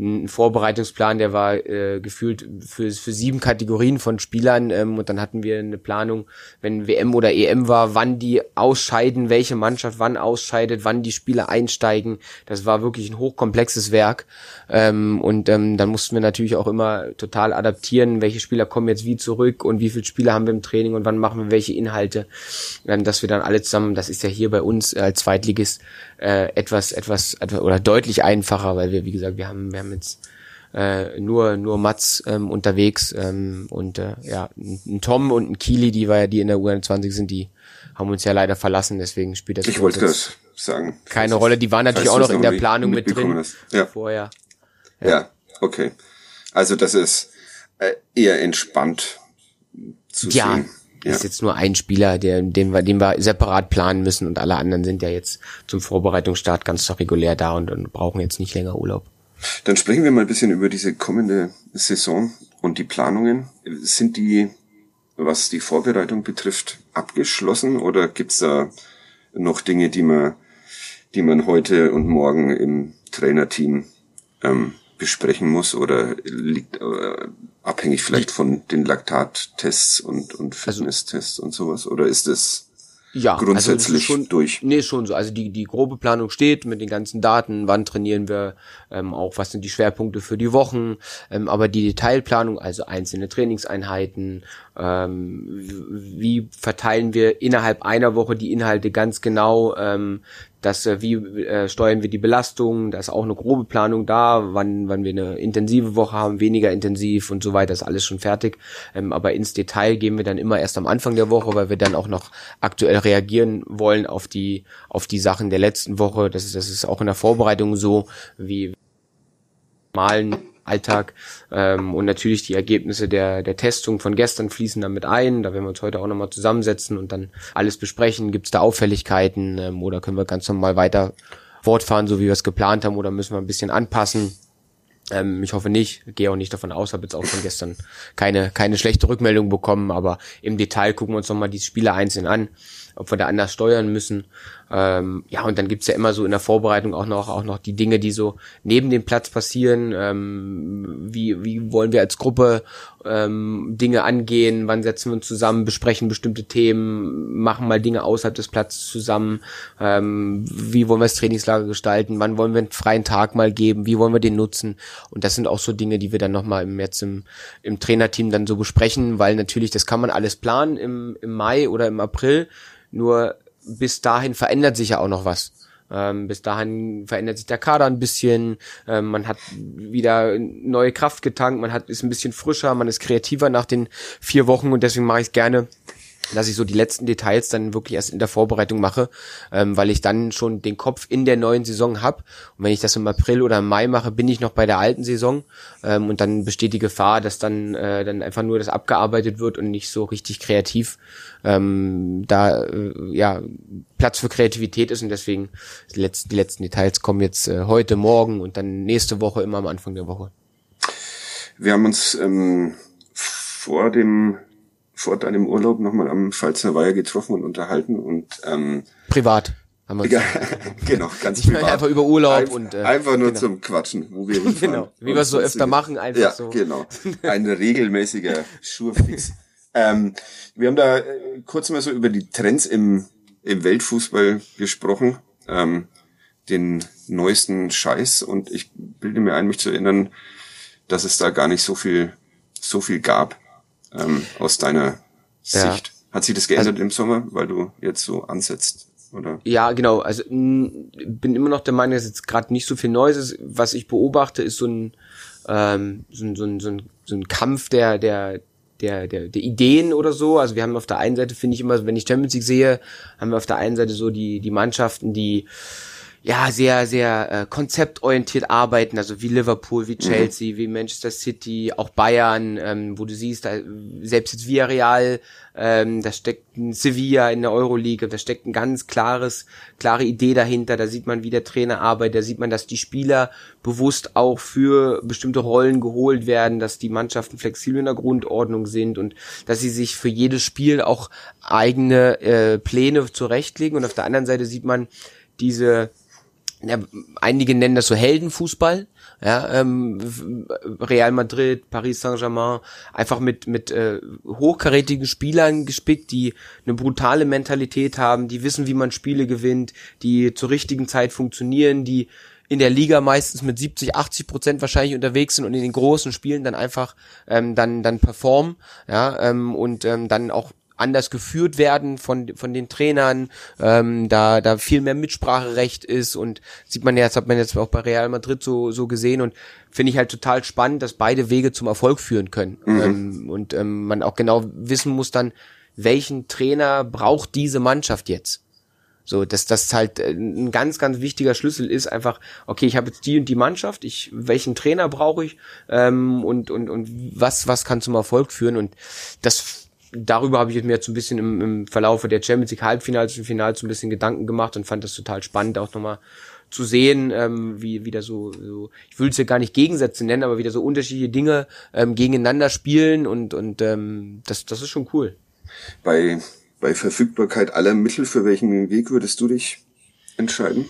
Speaker 3: ein Vorbereitungsplan, der war äh, gefühlt für, für sieben Kategorien von Spielern ähm, und dann hatten wir eine Planung, wenn WM oder EM war, wann die ausscheiden, welche Mannschaft wann ausscheidet, wann die Spieler einsteigen. Das war wirklich ein hochkomplexes Werk ähm, und ähm, dann mussten wir natürlich auch immer total adaptieren, welche Spieler kommen jetzt wie zurück und wie viele Spieler haben wir im Training und wann machen wir welche Inhalte, ähm, dass wir dann alle zusammen, das ist ja hier bei uns als Zweitligist äh, etwas, etwas, etwas oder deutlich einfacher, weil wir, wie gesagt, wir haben, wir haben jetzt äh, nur nur Mats ähm, unterwegs ähm, und äh, ja ein Tom und ein Kili, die war ja die in der U21 sind, die haben uns ja leider verlassen, deswegen spielt das.
Speaker 2: Ich wollte das sagen.
Speaker 3: Keine Rolle, die waren natürlich auch noch in der Planung mit drin
Speaker 2: ja.
Speaker 3: vorher.
Speaker 2: Ja. ja, okay. Also das ist äh, eher entspannt zu
Speaker 3: ja,
Speaker 2: sehen.
Speaker 3: Ja. Ist jetzt nur ein Spieler, der, den wir, den wir separat planen müssen und alle anderen sind ja jetzt zum Vorbereitungsstart ganz regulär da und, und brauchen jetzt nicht länger Urlaub.
Speaker 2: Dann sprechen wir mal ein bisschen über diese kommende Saison und die Planungen. Sind die, was die Vorbereitung betrifft, abgeschlossen oder gibt's da noch Dinge, die man, die man heute und morgen im Trainerteam ähm, besprechen muss oder liegt äh, abhängig vielleicht von den Laktattests und, und also Fitnesstests also, und sowas? Oder ist es ja, also grundsätzlich also
Speaker 3: schon,
Speaker 2: durch?
Speaker 3: Nee, schon so. Also die, die grobe Planung steht mit den ganzen Daten, wann trainieren wir, ähm, auch was sind die Schwerpunkte für die Wochen, ähm, aber die Detailplanung, also einzelne Trainingseinheiten, ähm, wie verteilen wir innerhalb einer Woche die Inhalte ganz genau, ähm, dass äh, wie äh, steuern wir die Belastung, da ist auch eine grobe Planung da, wann wann wir eine intensive Woche haben, weniger intensiv und so weiter, ist alles schon fertig. Ähm, aber ins Detail gehen wir dann immer erst am Anfang der Woche, weil wir dann auch noch aktuell reagieren wollen auf die auf die Sachen der letzten Woche. Das ist das ist auch in der Vorbereitung so, wie malen Alltag. Ähm, und natürlich die Ergebnisse der, der Testung von gestern fließen damit ein. Da werden wir uns heute auch nochmal zusammensetzen und dann alles besprechen. Gibt es da Auffälligkeiten ähm, oder können wir ganz normal weiter fortfahren, so wie wir es geplant haben, oder müssen wir ein bisschen anpassen? Ähm, ich hoffe nicht, gehe auch nicht davon aus, habe jetzt auch von gestern keine, keine schlechte Rückmeldung bekommen, aber im Detail gucken wir uns nochmal die Spiele einzeln an ob wir da anders steuern müssen. Ähm, ja, und dann gibt's ja immer so in der Vorbereitung auch noch, auch noch die Dinge, die so neben dem Platz passieren. Ähm, wie, wie wollen wir als Gruppe ähm, Dinge angehen? Wann setzen wir uns zusammen, besprechen bestimmte Themen, machen mal Dinge außerhalb des Platzes zusammen? Ähm, wie wollen wir das Trainingslager gestalten? Wann wollen wir einen freien Tag mal geben? Wie wollen wir den nutzen? Und das sind auch so Dinge, die wir dann nochmal im, jetzt im, im Trainerteam dann so besprechen, weil natürlich, das kann man alles planen im, im Mai oder im April. Nur bis dahin verändert sich ja auch noch was. Ähm, bis dahin verändert sich der Kader ein bisschen, ähm, man hat wieder neue Kraft getankt, man hat ist ein bisschen frischer, man ist kreativer nach den vier Wochen und deswegen mache ich es gerne dass ich so die letzten Details dann wirklich erst in der Vorbereitung mache, ähm, weil ich dann schon den Kopf in der neuen Saison hab. Und wenn ich das im April oder im Mai mache, bin ich noch bei der alten Saison ähm, und dann besteht die Gefahr, dass dann äh, dann einfach nur das abgearbeitet wird und nicht so richtig kreativ ähm, da äh, ja Platz für Kreativität ist und deswegen die letzten, die letzten Details kommen jetzt äh, heute, morgen und dann nächste Woche immer am Anfang der Woche.
Speaker 2: Wir haben uns ähm, vor dem vor deinem Urlaub nochmal am Pfalzner Weiher getroffen und unterhalten und ähm,
Speaker 3: privat. Haben wir
Speaker 2: ja, genau, ganz
Speaker 3: ich privat. Einfach über Urlaub
Speaker 2: Einf
Speaker 3: und
Speaker 2: äh, einfach nur genau. zum Quatschen, wo wir hinfahren.
Speaker 3: Genau, wie wir es so öfter machen, einfach
Speaker 2: ja,
Speaker 3: so.
Speaker 2: genau. Ein regelmäßiger Schurfix. ähm, wir haben da äh, kurz mal so über die Trends im, im Weltfußball gesprochen, ähm, den neuesten Scheiß und ich bilde mir ein, mich zu erinnern, dass es da gar nicht so viel, so viel gab ähm, aus deiner ja. Sicht. Hat sich das geändert also, im Sommer, weil du jetzt so ansetzt? Oder?
Speaker 3: Ja, genau. Also mh, bin immer noch der Meinung, dass jetzt gerade nicht so viel Neues ist. Was ich beobachte, ist so ein, ähm, so ein, so ein, so ein, so ein Kampf der, der, der, der, der Ideen oder so. Also wir haben auf der einen Seite, finde ich immer, wenn ich Champions League sehe, haben wir auf der einen Seite so die, die Mannschaften, die ja sehr sehr äh, konzeptorientiert arbeiten, also wie Liverpool, wie mhm. Chelsea, mhm. wie Manchester City, auch Bayern, ähm, wo du siehst, da, selbst jetzt Villarreal, ähm, da steckt ein Sevilla in der Euroleague, da steckt ein ganz klares klare Idee dahinter. Da sieht man, wie der Trainer arbeitet, da sieht man, dass die Spieler bewusst auch für bestimmte Rollen geholt werden, dass die Mannschaften flexibel in der Grundordnung sind und dass sie sich für jedes Spiel auch eigene äh, Pläne zurechtlegen. Und auf der anderen Seite sieht man diese ja, einige nennen das so Heldenfußball, ja, ähm, Real Madrid, Paris Saint-Germain, einfach mit mit äh, hochkarätigen Spielern gespickt, die eine brutale Mentalität haben, die wissen, wie man Spiele gewinnt, die zur richtigen Zeit funktionieren, die in der Liga meistens mit 70, 80 Prozent wahrscheinlich unterwegs sind und in den großen Spielen dann einfach ähm, dann dann performen, ja, ähm, und ähm, dann auch anders geführt werden von, von den Trainern, ähm, da, da viel mehr Mitspracherecht ist und sieht man ja, das hat man jetzt auch bei Real Madrid so, so gesehen und finde ich halt total spannend, dass beide Wege zum Erfolg führen können. Mhm. Ähm, und ähm, man auch genau wissen muss dann, welchen Trainer braucht diese Mannschaft jetzt? So, dass das halt äh, ein ganz, ganz wichtiger Schlüssel ist, einfach, okay, ich habe jetzt die und die Mannschaft, ich, welchen Trainer brauche ich ähm, und, und, und was, was kann zum Erfolg führen und das darüber habe ich mir jetzt ein bisschen im, im Verlaufe der Champions League Halbfinals und Finals so ein bisschen Gedanken gemacht und fand das total spannend, auch nochmal zu sehen, ähm, wie wieder so, so ich will es ja gar nicht Gegensätze nennen, aber wieder so unterschiedliche Dinge ähm, gegeneinander spielen und und ähm, das das ist schon cool.
Speaker 2: Bei bei Verfügbarkeit aller Mittel für welchen Weg würdest du dich entscheiden?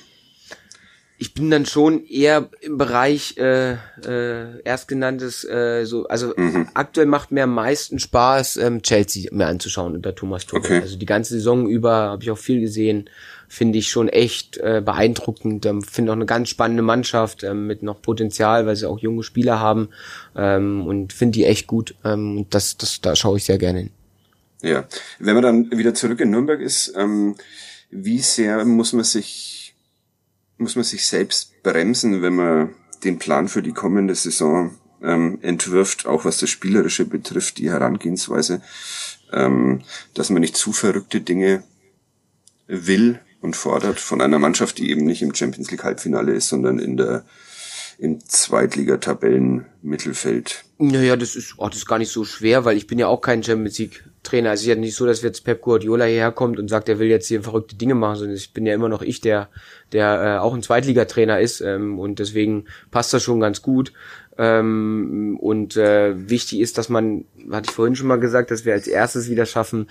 Speaker 3: Ich bin dann schon eher im Bereich äh, äh, erstgenanntes, äh, so, also mhm. aktuell macht mir am meisten Spaß, ähm, Chelsea mir anzuschauen unter Thomas Tuchel. Okay. Also die ganze Saison über habe ich auch viel gesehen, finde ich schon echt äh, beeindruckend. Ähm, finde auch eine ganz spannende Mannschaft ähm, mit noch Potenzial, weil sie auch junge Spieler haben ähm, und finde die echt gut. Ähm, und das, das, da schaue ich sehr gerne hin.
Speaker 2: Ja, wenn man dann wieder zurück in Nürnberg ist, ähm, wie sehr muss man sich muss man sich selbst bremsen, wenn man den Plan für die kommende Saison ähm, entwirft, auch was das Spielerische betrifft, die Herangehensweise, ähm, dass man nicht zu verrückte Dinge will und fordert von einer Mannschaft, die eben nicht im Champions League Halbfinale ist, sondern in der im Zweitligatabellen-Mittelfeld.
Speaker 3: Naja, das ist, oh, das ist gar nicht so schwer, weil ich bin ja auch kein Champions League Trainer. Also es ist ja nicht so, dass jetzt Pep Guardiola hierher kommt und sagt, er will jetzt hier verrückte Dinge machen, sondern ich bin ja immer noch ich, der, der äh, auch ein Zweitligatrainer ist ähm, und deswegen passt das schon ganz gut. Ähm, und äh, wichtig ist, dass man, hatte ich vorhin schon mal gesagt, dass wir als erstes wieder schaffen,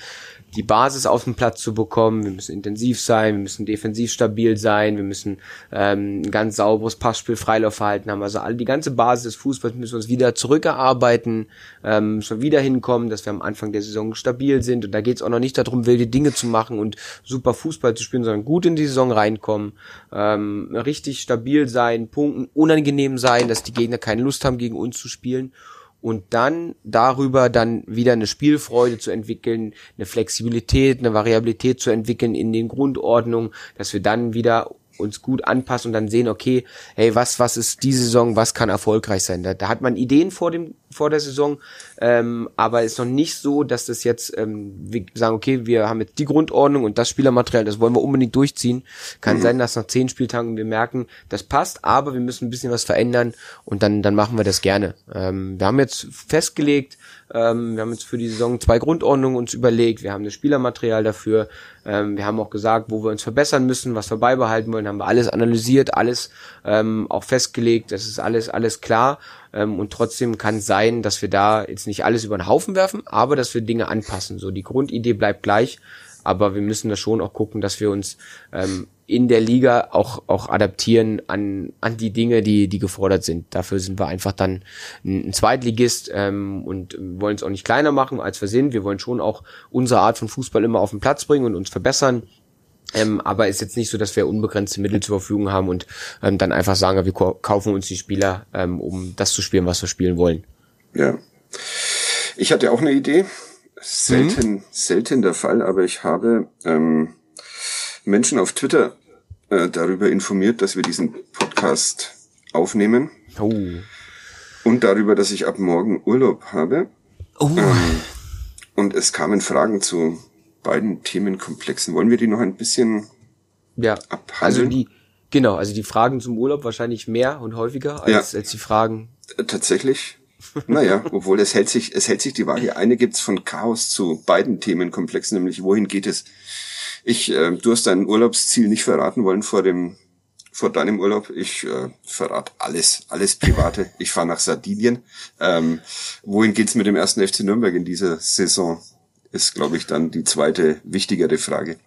Speaker 3: die Basis auf den Platz zu bekommen. Wir müssen intensiv sein, wir müssen defensiv stabil sein, wir müssen ähm, ein ganz sauberes Passspiel, Freilaufverhalten haben. Also all die ganze Basis des Fußballs müssen wir uns wieder zurückerarbeiten, ähm, schon wieder hinkommen, dass wir am Anfang der Saison stabil sind. Und da geht es auch noch nicht darum, wilde Dinge zu machen und super Fußball zu spielen, sondern gut in die Saison reinkommen, ähm, richtig stabil sein, punkten, unangenehm sein, dass die Gegner keine Lust haben, gegen uns zu spielen und dann darüber dann wieder eine Spielfreude zu entwickeln, eine Flexibilität, eine Variabilität zu entwickeln in den Grundordnungen, dass wir dann wieder uns gut anpassen und dann sehen, okay, hey, was, was ist diese Saison, was kann erfolgreich sein? Da, da hat man Ideen vor dem, vor der Saison, ähm, aber ist noch nicht so, dass das jetzt, ähm, wir sagen, okay, wir haben jetzt die Grundordnung und das Spielermaterial, das wollen wir unbedingt durchziehen. Kann mhm. sein, dass nach zehn Spieltagen wir merken, das passt, aber wir müssen ein bisschen was verändern und dann, dann machen wir das gerne. Ähm, wir haben jetzt festgelegt, ähm, wir haben jetzt für die Saison zwei Grundordnungen uns überlegt. Wir haben das Spielermaterial dafür. Ähm, wir haben auch gesagt, wo wir uns verbessern müssen, was wir beibehalten wollen. Haben wir alles analysiert, alles ähm, auch festgelegt. Das ist alles alles klar. Ähm, und trotzdem kann es sein, dass wir da jetzt nicht alles über den Haufen werfen, aber dass wir Dinge anpassen. So die Grundidee bleibt gleich, aber wir müssen da schon auch gucken, dass wir uns ähm, in der Liga auch auch adaptieren an an die Dinge, die die gefordert sind. Dafür sind wir einfach dann ein, Zweitligist ähm, und wollen es auch nicht kleiner machen, als wir sind. Wir wollen schon auch unsere Art von Fußball immer auf den Platz bringen und uns verbessern. Ähm, aber ist jetzt nicht so, dass wir unbegrenzte Mittel zur Verfügung haben und ähm, dann einfach sagen, wir kaufen uns die Spieler, ähm, um das zu spielen, was wir spielen wollen.
Speaker 2: Ja. Ich hatte auch eine Idee. Selten, mhm. selten der Fall, aber ich habe ähm, Menschen auf Twitter äh, darüber informiert, dass wir diesen Podcast aufnehmen. Oh. Und darüber, dass ich ab morgen Urlaub habe. Oh. Ähm, und es kamen Fragen zu beiden Themenkomplexen. Wollen wir die noch ein bisschen
Speaker 3: ja, abhandeln? Also die, genau, also die Fragen zum Urlaub wahrscheinlich mehr und häufiger als, ja. als die Fragen.
Speaker 2: Äh, tatsächlich. naja, obwohl es hält sich, es hält sich die Waage. Eine gibt's von Chaos zu beiden Themenkomplexen, nämlich wohin geht es? Ich, äh, du hast dein Urlaubsziel nicht verraten wollen vor dem, vor deinem Urlaub. Ich äh, verrate alles, alles Private. Ich fahre nach Sardinien. Ähm, wohin geht's mit dem ersten FC Nürnberg in dieser Saison? Ist, glaube ich, dann die zweite wichtigere Frage.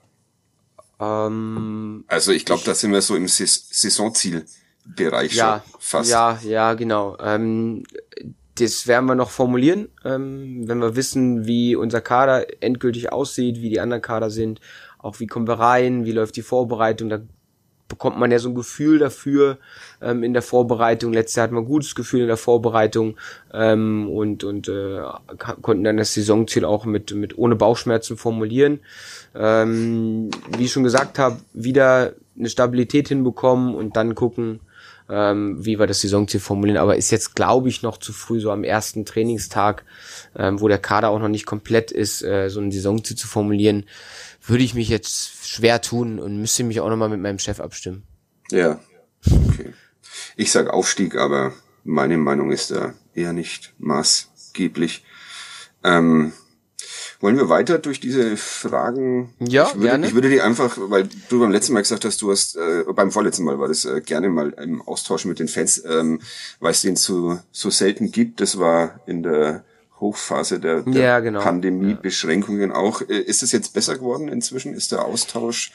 Speaker 2: Ähm, also ich glaube, da sind wir so im Saisonzielbereich
Speaker 3: ja, schon fast. Ja, ja, genau. Ähm, das werden wir noch formulieren, ähm, wenn wir wissen, wie unser Kader endgültig aussieht, wie die anderen Kader sind, auch wie kommen wir rein, wie läuft die Vorbereitung. Da bekommt man ja so ein Gefühl dafür ähm, in der Vorbereitung. Letztes Jahr hatten wir ein gutes Gefühl in der Vorbereitung ähm, und, und äh, konnten dann das Saisonziel auch mit, mit ohne Bauchschmerzen formulieren. Ähm, wie ich schon gesagt habe, wieder eine Stabilität hinbekommen und dann gucken, ähm, wie wir das Saisonziel formulieren. Aber ist jetzt, glaube ich, noch zu früh, so am ersten Trainingstag, ähm, wo der Kader auch noch nicht komplett ist, äh, so ein Saisonziel zu formulieren würde ich mich jetzt schwer tun und müsste mich auch nochmal mit meinem Chef abstimmen.
Speaker 2: Ja, okay. Ich sag Aufstieg, aber meine Meinung ist da eher nicht maßgeblich. Ähm, wollen wir weiter durch diese Fragen?
Speaker 3: Ja,
Speaker 2: ich würde,
Speaker 3: gerne.
Speaker 2: Ich würde die einfach, weil du beim letzten Mal gesagt hast, du hast, äh, beim vorletzten Mal war das äh, gerne mal im Austausch mit den Fans, ähm, weil es den so, so selten gibt. Das war in der Hochphase der, der ja, genau. Pandemie-Beschränkungen auch. Äh, ist es jetzt besser geworden inzwischen? Ist der Austausch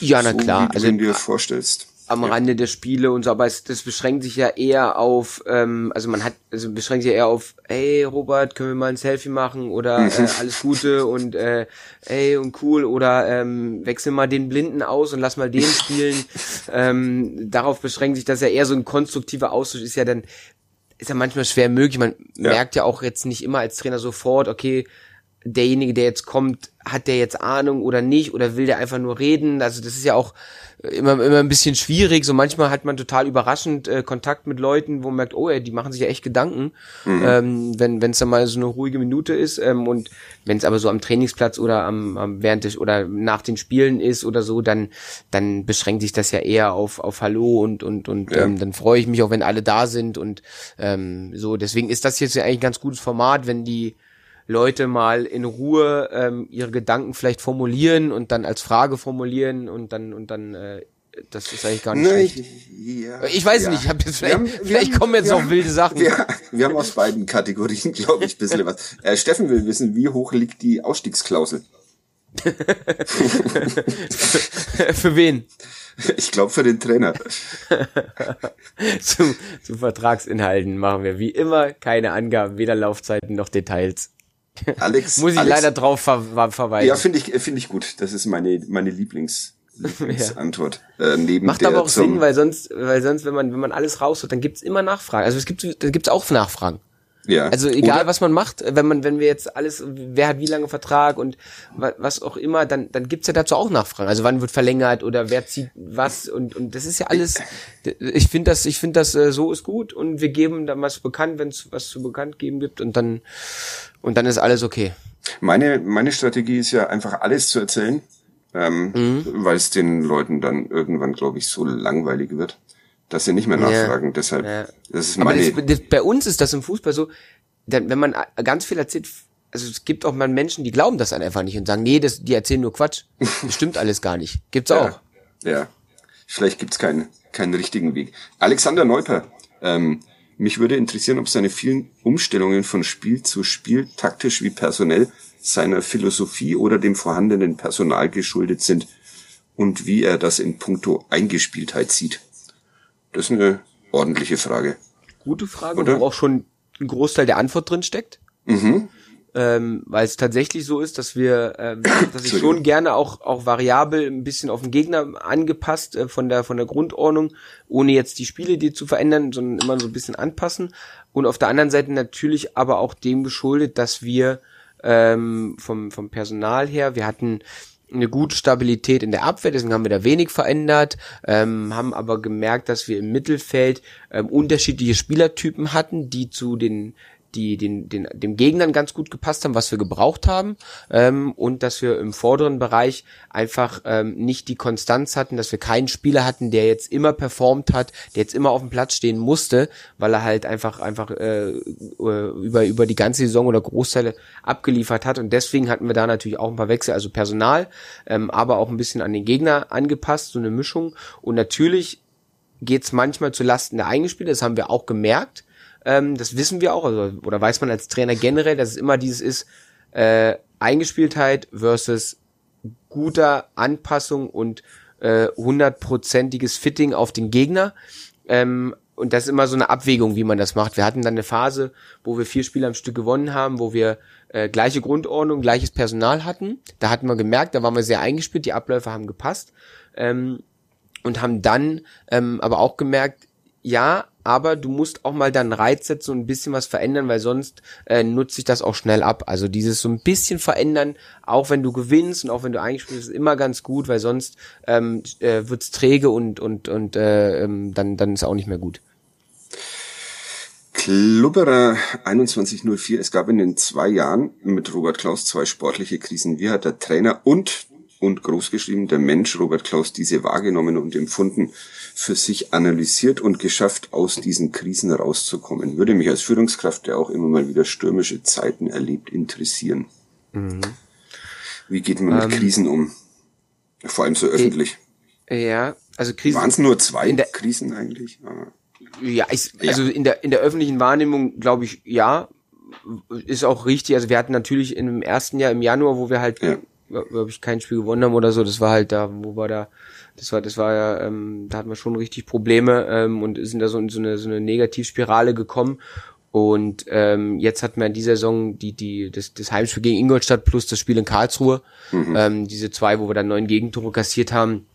Speaker 3: ja, na so, klar.
Speaker 2: wie du also, dir vorstellst?
Speaker 3: Am
Speaker 2: ja.
Speaker 3: Rande der Spiele und so, aber es, das beschränkt sich ja eher auf, ähm, also man hat, also beschränkt sich ja eher auf, hey Robert, können wir mal ein Selfie machen oder äh, alles Gute und äh, hey und cool oder ähm, wechsel mal den Blinden aus und lass mal den spielen. ähm, darauf beschränkt sich das ja eher so ein konstruktiver Austausch ist ja dann ist ja manchmal schwer möglich. Man ja. merkt ja auch jetzt nicht immer als Trainer sofort, okay, derjenige, der jetzt kommt, hat der jetzt Ahnung oder nicht oder will der einfach nur reden? Also das ist ja auch immer immer ein bisschen schwierig. So manchmal hat man total überraschend äh, Kontakt mit Leuten, wo man merkt, oh, ey, die machen sich ja echt Gedanken, mhm. ähm, wenn es dann mal so eine ruhige Minute ist ähm, und wenn es aber so am Trainingsplatz oder am, am während des oder nach den Spielen ist oder so, dann dann beschränkt sich das ja eher auf auf Hallo und und und ja. ähm, dann freue ich mich auch, wenn alle da sind und ähm, so. Deswegen ist das jetzt ja eigentlich ein ganz gutes Format, wenn die Leute mal in Ruhe ähm, ihre Gedanken vielleicht formulieren und dann als Frage formulieren und dann und dann äh, das ist eigentlich gar nicht nee, schlecht. Ja, ich weiß ja. nicht, ich hab jetzt vielleicht, haben, vielleicht haben, kommen jetzt noch wilde Sachen.
Speaker 2: Wir, wir haben aus beiden Kategorien, glaube ich, ein bisschen was. Äh, Steffen will wissen, wie hoch liegt die Ausstiegsklausel?
Speaker 3: für wen?
Speaker 2: Ich glaube für den Trainer.
Speaker 3: zu, zu Vertragsinhalten machen wir wie immer keine Angaben, weder Laufzeiten noch Details.
Speaker 2: Alex.
Speaker 3: Muss ich
Speaker 2: Alex,
Speaker 3: leider drauf ver verweisen.
Speaker 2: Ja, finde ich, finde ich gut. Das ist meine, meine Lieblings, Lieblingsantwort. ja. äh, neben
Speaker 3: Macht aber auch Sinn, weil sonst, weil sonst, wenn man, wenn man alles rausholt, dann gibt's immer Nachfragen. Also es gibt, da gibt's auch Nachfragen. Ja. Also egal, Oder was man macht, wenn man, wenn wir jetzt alles, wer hat wie lange Vertrag und was auch immer, dann, dann gibt's ja dazu auch Nachfragen. Also wann wird verlängert oder wer zieht was und, und das ist ja alles, ich finde das, ich finde das, äh, so ist gut und wir geben dann was bekannt, wenn es was zu bekannt geben gibt und dann, und dann ist alles okay.
Speaker 2: Meine, meine Strategie ist ja einfach alles zu erzählen, ähm, mhm. weil es den Leuten dann irgendwann, glaube ich, so langweilig wird dass sie nicht mehr nachfragen. Ja, Deshalb, ja. das ist meine.
Speaker 3: Das, das, bei uns ist das im Fußball so, wenn man ganz viel erzählt, also es gibt auch mal Menschen, die glauben das dann einfach nicht und sagen, nee, das, die erzählen nur Quatsch. Das stimmt alles gar nicht. Gibt's auch.
Speaker 2: Ja. Vielleicht gibt's keinen, keinen richtigen Weg. Alexander Neuper, ähm, Mich würde interessieren, ob seine vielen Umstellungen von Spiel zu Spiel, taktisch wie personell, seiner Philosophie oder dem vorhandenen Personal geschuldet sind und wie er das in puncto Eingespieltheit sieht. Das ist eine ordentliche Frage.
Speaker 3: Gute Frage, oder? wo auch schon ein Großteil der Antwort drin steckt. Mhm ähm, weil es tatsächlich so ist, dass wir, ähm, dass ich schon gerne auch auch variabel ein bisschen auf den Gegner angepasst äh, von der von der Grundordnung, ohne jetzt die Spiele die zu verändern, sondern immer so ein bisschen anpassen. Und auf der anderen Seite natürlich aber auch dem geschuldet, dass wir ähm, vom vom Personal her, wir hatten eine gute Stabilität in der Abwehr, deswegen haben wir da wenig verändert, ähm, haben aber gemerkt, dass wir im Mittelfeld ähm, unterschiedliche Spielertypen hatten, die zu den die den, den, dem Gegnern ganz gut gepasst haben, was wir gebraucht haben ähm, und dass wir im vorderen Bereich einfach ähm, nicht die Konstanz hatten, dass wir keinen Spieler hatten, der jetzt immer performt hat, der jetzt immer auf dem Platz stehen musste, weil er halt einfach einfach äh, äh, über über die ganze Saison oder Großteile abgeliefert hat. Und deswegen hatten wir da natürlich auch ein paar Wechsel, also Personal, ähm, aber auch ein bisschen an den Gegner angepasst, so eine Mischung. Und natürlich geht's manchmal zu Lasten der Eingespielten, das haben wir auch gemerkt ähm, das wissen wir auch, also, oder weiß man als Trainer generell, dass es immer dieses ist, äh, Eingespieltheit versus guter Anpassung und äh, hundertprozentiges äh, Fitting auf den Gegner. Ähm, und das ist immer so eine Abwägung, wie man das macht. Wir hatten dann eine Phase, wo wir vier Spiele am Stück gewonnen haben, wo wir äh, gleiche Grundordnung, gleiches Personal hatten. Da hatten wir gemerkt, da waren wir sehr eingespielt, die Abläufe haben gepasst. Ähm, und haben dann ähm, aber auch gemerkt, ja, aber du musst auch mal dann Reiz setzen und ein bisschen was verändern, weil sonst äh, nutzt sich das auch schnell ab. Also dieses so ein bisschen verändern, auch wenn du gewinnst und auch wenn du eingespielt ist immer ganz gut, weil sonst ähm, äh, wird's träge und und und äh, ähm, dann dann ist auch nicht mehr gut.
Speaker 2: Klubberer 2104, es gab in den zwei Jahren mit Robert Klaus zwei sportliche Krisen. Wie hat der Trainer und und großgeschrieben der Mensch Robert Klaus diese wahrgenommen und empfunden? Für sich analysiert und geschafft, aus diesen Krisen rauszukommen. Würde mich als Führungskraft, der auch immer mal wieder stürmische Zeiten erlebt, interessieren. Mhm. Wie geht man mit ähm, Krisen um? Vor allem so öffentlich.
Speaker 3: Ja, also Krisen.
Speaker 2: Waren es nur zwei Krisen eigentlich?
Speaker 3: Ja, ich, also ja. in der in der öffentlichen Wahrnehmung glaube ich ja, ist auch richtig. Also wir hatten natürlich im ersten Jahr im Januar, wo wir halt, ja. glaube ich, kein Spiel gewonnen haben oder so. Das war halt da, wo wir da das war, das war ja, ähm, da hatten wir schon richtig Probleme ähm, und sind da so in so eine, so eine Negativspirale gekommen. Und ähm, jetzt hatten wir in dieser Saison die, die, das, das Heimspiel gegen Ingolstadt plus das Spiel in Karlsruhe. Mhm. Ähm, diese zwei, wo wir dann neun Gegentore kassiert haben.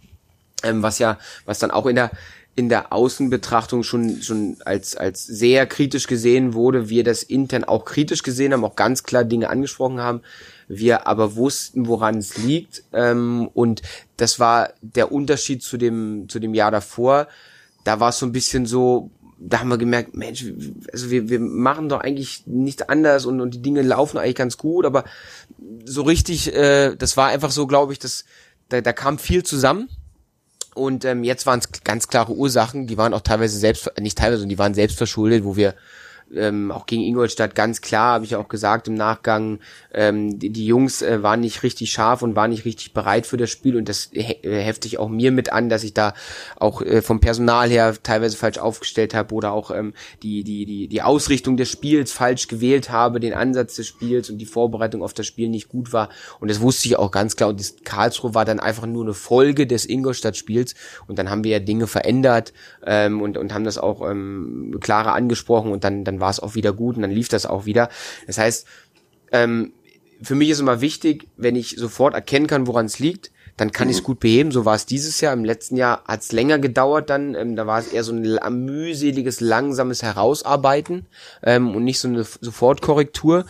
Speaker 3: Ähm, was ja, was dann auch in der in der Außenbetrachtung schon schon als als sehr kritisch gesehen wurde, wir das intern auch kritisch gesehen haben, auch ganz klar Dinge angesprochen haben wir aber wussten, woran es liegt. Ähm, und das war der Unterschied zu dem, zu dem Jahr davor. Da war es so ein bisschen so, da haben wir gemerkt, Mensch, also wir, wir machen doch eigentlich nichts anders und, und die Dinge laufen eigentlich ganz gut, aber so richtig, äh, das war einfach so, glaube ich, dass da, da kam viel zusammen. Und ähm, jetzt waren es ganz klare Ursachen, die waren auch teilweise selbst, nicht teilweise, sondern die waren selbst verschuldet, wo wir ähm, auch gegen Ingolstadt ganz klar, habe ich auch gesagt im Nachgang, ähm, die, die Jungs äh, waren nicht richtig scharf und waren nicht richtig bereit für das Spiel und das he äh, hefte auch mir mit an, dass ich da auch äh, vom Personal her teilweise falsch aufgestellt habe oder auch ähm, die, die, die, die Ausrichtung des Spiels falsch gewählt habe, den Ansatz des Spiels und die Vorbereitung auf das Spiel nicht gut war. Und das wusste ich auch ganz klar. Und das Karlsruhe war dann einfach nur eine Folge des Ingolstadt-Spiels. Und dann haben wir ja Dinge verändert ähm, und, und haben das auch ähm, klarer angesprochen. Und dann, dann war es auch wieder gut und dann lief das auch wieder. Das heißt, ähm, für mich ist immer wichtig, wenn ich sofort erkennen kann, woran es liegt, dann kann mhm. ich es gut beheben. So war es dieses Jahr. Im letzten Jahr hat es länger gedauert dann. Ähm, da war es eher so ein mühseliges, langsames Herausarbeiten ähm, und nicht so eine Sofortkorrektur.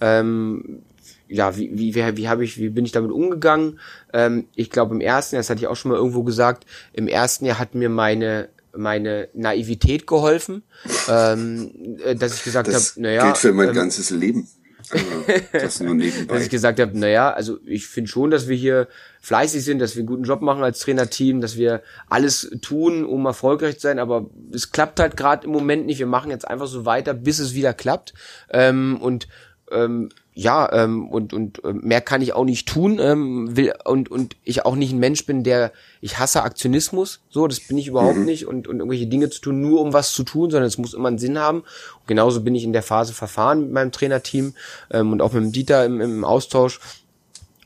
Speaker 3: Ähm, ja, wie, wie, wie, wie habe ich, wie bin ich damit umgegangen? Ähm, ich glaube, im ersten Jahr, das hatte ich auch schon mal irgendwo gesagt, im ersten Jahr hat mir meine meine Naivität geholfen, ähm, äh, dass ich gesagt habe, naja.
Speaker 2: Gilt für mein ähm, ganzes Leben. Also, das
Speaker 3: nur nebenbei. dass ich gesagt habe, naja, also ich finde schon, dass wir hier fleißig sind, dass wir einen guten Job machen als Trainerteam, dass wir alles tun, um erfolgreich zu sein, aber es klappt halt gerade im Moment nicht. Wir machen jetzt einfach so weiter, bis es wieder klappt. Ähm, und ähm, ja, ähm, und, und äh, mehr kann ich auch nicht tun, ähm, will und, und ich auch nicht ein Mensch bin, der, ich hasse Aktionismus, so, das bin ich überhaupt mhm. nicht und, und irgendwelche Dinge zu tun, nur um was zu tun, sondern es muss immer einen Sinn haben. Und genauso bin ich in der Phase verfahren mit meinem Trainerteam ähm, und auch mit dem Dieter im, im Austausch.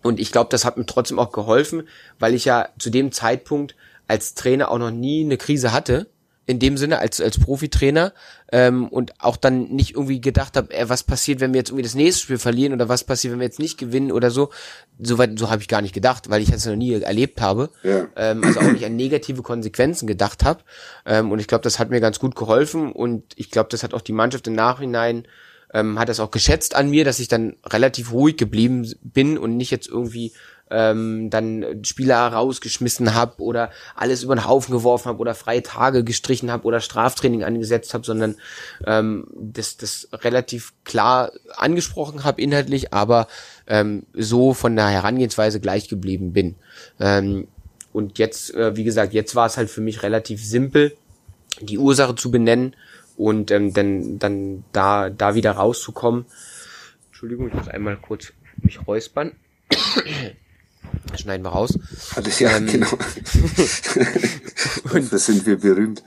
Speaker 3: Und ich glaube, das hat mir trotzdem auch geholfen, weil ich ja zu dem Zeitpunkt als Trainer auch noch nie eine Krise hatte in dem Sinne als als Profitrainer ähm, und auch dann nicht irgendwie gedacht habe, äh, was passiert, wenn wir jetzt irgendwie das nächste Spiel verlieren oder was passiert, wenn wir jetzt nicht gewinnen oder so. Soweit so habe ich gar nicht gedacht, weil ich das noch nie erlebt habe. Ja. Ähm, also auch nicht an negative Konsequenzen gedacht habe. Ähm, und ich glaube, das hat mir ganz gut geholfen und ich glaube, das hat auch die Mannschaft im Nachhinein ähm, hat das auch geschätzt an mir, dass ich dann relativ ruhig geblieben bin und nicht jetzt irgendwie ähm, dann Spieler rausgeschmissen habe oder alles über den Haufen geworfen habe oder freie Tage gestrichen habe oder Straftraining angesetzt habe, sondern ähm, das, das relativ klar angesprochen habe inhaltlich, aber ähm, so von der Herangehensweise gleich geblieben bin. Ähm, und jetzt, äh, wie gesagt, jetzt war es halt für mich relativ simpel, die Ursache zu benennen und ähm, dann, dann da, da wieder rauszukommen. Entschuldigung, ich muss einmal kurz mich räuspern. Schneiden wir raus.
Speaker 2: Alles ja, ähm, genau. und, das sind wir berühmt.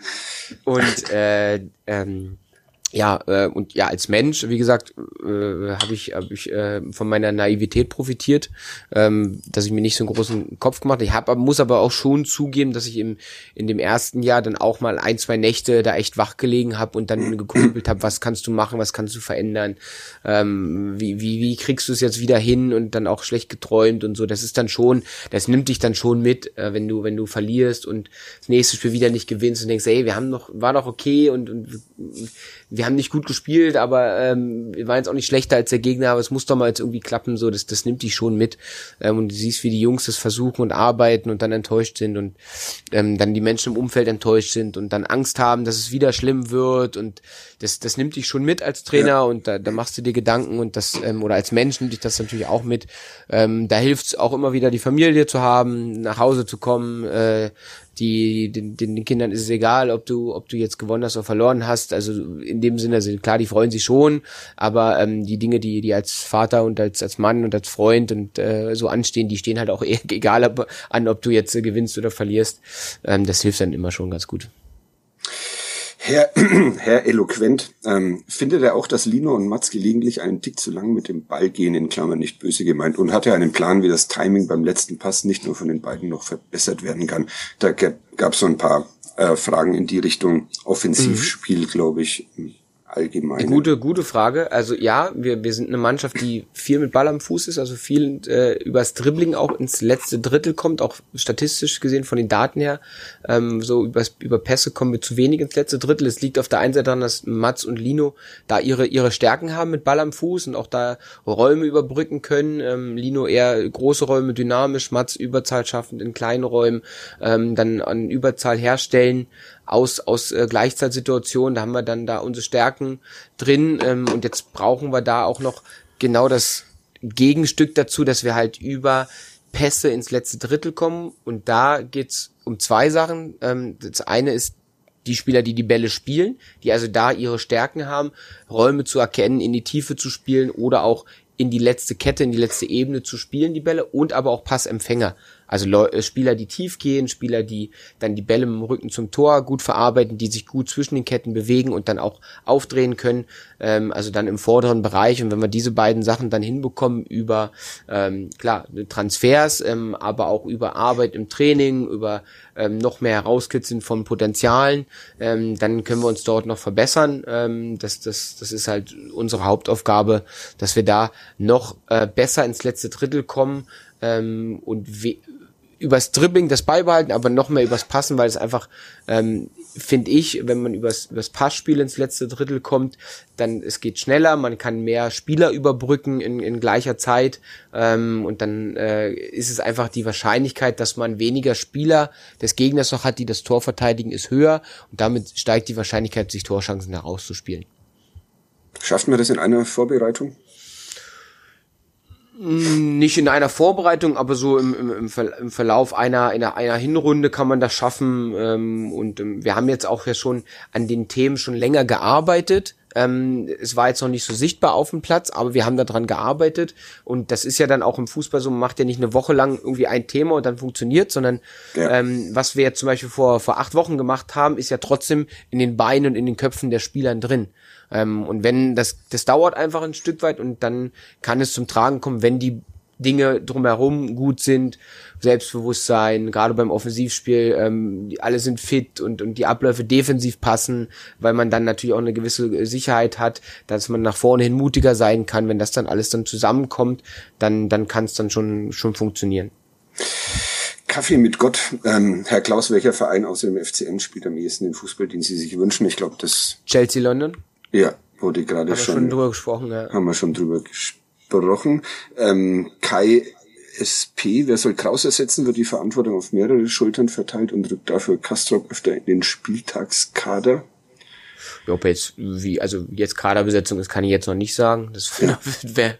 Speaker 3: Und äh, ähm, ja, äh, und ja, als Mensch, wie gesagt, äh, habe ich, hab ich äh, von meiner Naivität profitiert, ähm, dass ich mir nicht so einen großen Kopf gemacht habe. Ich hab, muss aber auch schon zugeben, dass ich im, in dem ersten Jahr dann auch mal ein, zwei Nächte da echt wach gelegen habe und dann gegrübelt habe, was kannst du machen, was kannst du verändern, ähm, wie, wie, wie kriegst du es jetzt wieder hin und dann auch schlecht geträumt und so. Das ist dann schon, das nimmt dich dann schon mit, äh, wenn du, wenn du verlierst und das nächste Spiel wieder nicht gewinnst und denkst, ey, wir haben noch, war doch okay und, und wir haben nicht gut gespielt, aber ähm, wir waren jetzt auch nicht schlechter als der Gegner, aber es muss doch mal jetzt irgendwie klappen, so, das, das nimmt dich schon mit. Ähm, und du siehst, wie die Jungs das versuchen und arbeiten und dann enttäuscht sind und ähm, dann die Menschen im Umfeld enttäuscht sind und dann Angst haben, dass es wieder schlimm wird und das, das nimmt dich schon mit als Trainer ja. und da, da machst du dir Gedanken und das, ähm, oder als Mensch nimmt dich das natürlich auch mit. Ähm, da hilft es auch immer wieder, die Familie zu haben, nach Hause zu kommen, äh, die den, den Kindern ist es egal, ob du ob du jetzt gewonnen hast oder verloren hast. Also in dem Sinne sind klar, die freuen sich schon, aber ähm, die Dinge, die die als Vater und als als Mann und als Freund und äh, so anstehen, die stehen halt auch eher, egal ob, an, ob du jetzt äh, gewinnst oder verlierst. Ähm, das hilft dann immer schon ganz gut.
Speaker 2: Herr, Herr Eloquent, ähm, findet er auch, dass Lino und Mats gelegentlich einen Tick zu lang mit dem Ball gehen, in Klammern nicht böse gemeint, und hat er einen Plan, wie das Timing beim letzten Pass nicht nur von den beiden noch verbessert werden kann? Da gab es so ein paar äh, Fragen in die Richtung Offensivspiel, mhm. glaube ich allgemein?
Speaker 3: Gute, gute Frage. Also ja, wir, wir sind eine Mannschaft, die viel mit Ball am Fuß ist, also viel äh, übers Dribbling auch ins letzte Drittel kommt, auch statistisch gesehen von den Daten her. Ähm, so übers, über Pässe kommen wir zu wenig ins letzte Drittel. Es liegt auf der einen Seite daran, dass Mats und Lino da ihre, ihre Stärken haben mit Ball am Fuß und auch da Räume überbrücken können. Ähm, Lino eher große Räume dynamisch, Mats Überzahl schaffend in kleinen Räumen, ähm, dann an Überzahl herstellen aus, aus äh, Gleichzeitsituationen. Da haben wir dann da unsere Stärken drin. Ähm, und jetzt brauchen wir da auch noch genau das Gegenstück dazu, dass wir halt über Pässe ins letzte Drittel kommen. Und da geht's um zwei Sachen. Ähm, das eine ist die Spieler, die die Bälle spielen, die also da ihre Stärken haben, Räume zu erkennen, in die Tiefe zu spielen oder auch in die letzte Kette, in die letzte Ebene zu spielen, die Bälle, und aber auch Passempfänger. Also Leu äh, Spieler, die tief gehen, Spieler, die dann die Bälle dem Rücken zum Tor gut verarbeiten, die sich gut zwischen den Ketten bewegen und dann auch aufdrehen können, ähm, also dann im vorderen Bereich. Und wenn wir diese beiden Sachen dann hinbekommen über, ähm, klar, Transfers, ähm, aber auch über Arbeit im Training, über ähm, noch mehr herauskitzeln von Potenzialen, ähm, dann können wir uns dort noch verbessern. Ähm, das, das, das ist halt unsere Hauptaufgabe, dass wir da noch äh, besser ins letzte Drittel kommen ähm, und übers Dribbling das beibehalten, aber noch mehr übers Passen, weil es einfach, ähm, finde ich, wenn man übers, übers Passspiel ins letzte Drittel kommt, dann es geht schneller, man kann mehr Spieler überbrücken in, in gleicher Zeit ähm, und dann äh, ist es einfach die Wahrscheinlichkeit, dass man weniger Spieler des Gegners noch hat, die das Tor verteidigen, ist höher und damit steigt die Wahrscheinlichkeit, sich Torchancen herauszuspielen.
Speaker 2: Schafft man das in einer Vorbereitung?
Speaker 3: Nicht in einer Vorbereitung, aber so im, im, im Verlauf einer, einer, einer Hinrunde kann man das schaffen. Ähm, und ähm, wir haben jetzt auch ja schon an den Themen schon länger gearbeitet. Ähm, es war jetzt noch nicht so sichtbar auf dem Platz, aber wir haben daran gearbeitet. Und das ist ja dann auch im Fußball so, man macht ja nicht eine Woche lang irgendwie ein Thema und dann funktioniert, sondern ja. ähm, was wir jetzt zum Beispiel vor, vor acht Wochen gemacht haben, ist ja trotzdem in den Beinen und in den Köpfen der Spielern drin. Ähm, und wenn das, das dauert einfach ein Stück weit und dann kann es zum Tragen kommen, wenn die Dinge drumherum gut sind, Selbstbewusstsein, gerade beim Offensivspiel, ähm, alle sind fit und, und die Abläufe defensiv passen, weil man dann natürlich auch eine gewisse Sicherheit hat, dass man nach vorne hin mutiger sein kann. Wenn das dann alles dann zusammenkommt, dann, dann kann es dann schon, schon funktionieren.
Speaker 2: Kaffee mit Gott. Ähm, Herr Klaus, welcher Verein außer dem FCM spielt am ehesten den Fußball, den Sie sich wünschen? Ich glaube, das...
Speaker 3: Chelsea London?
Speaker 2: Ja, wurde gerade schon...
Speaker 3: schon drüber gesprochen, ja.
Speaker 2: Haben wir schon drüber gesprochen. Ähm, Kai SP, wer soll Kraus ersetzen, wird die Verantwortung auf mehrere Schultern verteilt und rückt dafür Kastrop öfter in den Spieltagskader.
Speaker 3: Ja, ob jetzt wie, also jetzt Kaderbesetzung ist, kann ich jetzt noch nicht sagen. Das wäre wär,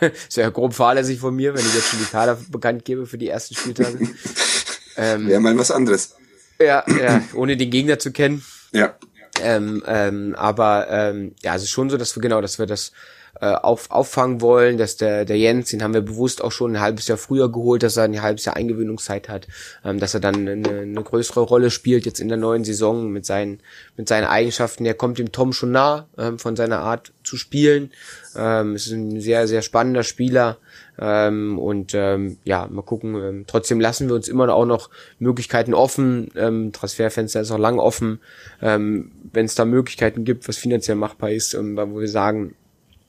Speaker 3: wär grob fahrlässig von mir, wenn ich jetzt schon die Kader bekannt gebe für die ersten Spieltage.
Speaker 2: ähm, wäre mal was anderes.
Speaker 3: Ja, ja, ohne den Gegner zu kennen.
Speaker 2: Ja.
Speaker 3: Ähm, ähm, aber ähm, ja, ist schon so, dass wir genau, dass wir das äh, auf, auffangen wollen, dass der, der Jens, den haben wir bewusst auch schon ein halbes Jahr früher geholt, dass er ein halbes Jahr Eingewöhnungszeit hat, ähm, dass er dann eine, eine größere Rolle spielt jetzt in der neuen Saison mit seinen, mit seinen Eigenschaften. Er kommt dem Tom schon nah ähm, von seiner Art zu spielen. Ähm, ist ein sehr, sehr spannender Spieler. Ähm, und ähm, ja, mal gucken. Ähm, trotzdem lassen wir uns immer auch noch Möglichkeiten offen. Ähm, Transferfenster ist auch lang offen. Ähm, Wenn es da Möglichkeiten gibt, was finanziell machbar ist, ähm, wo wir sagen,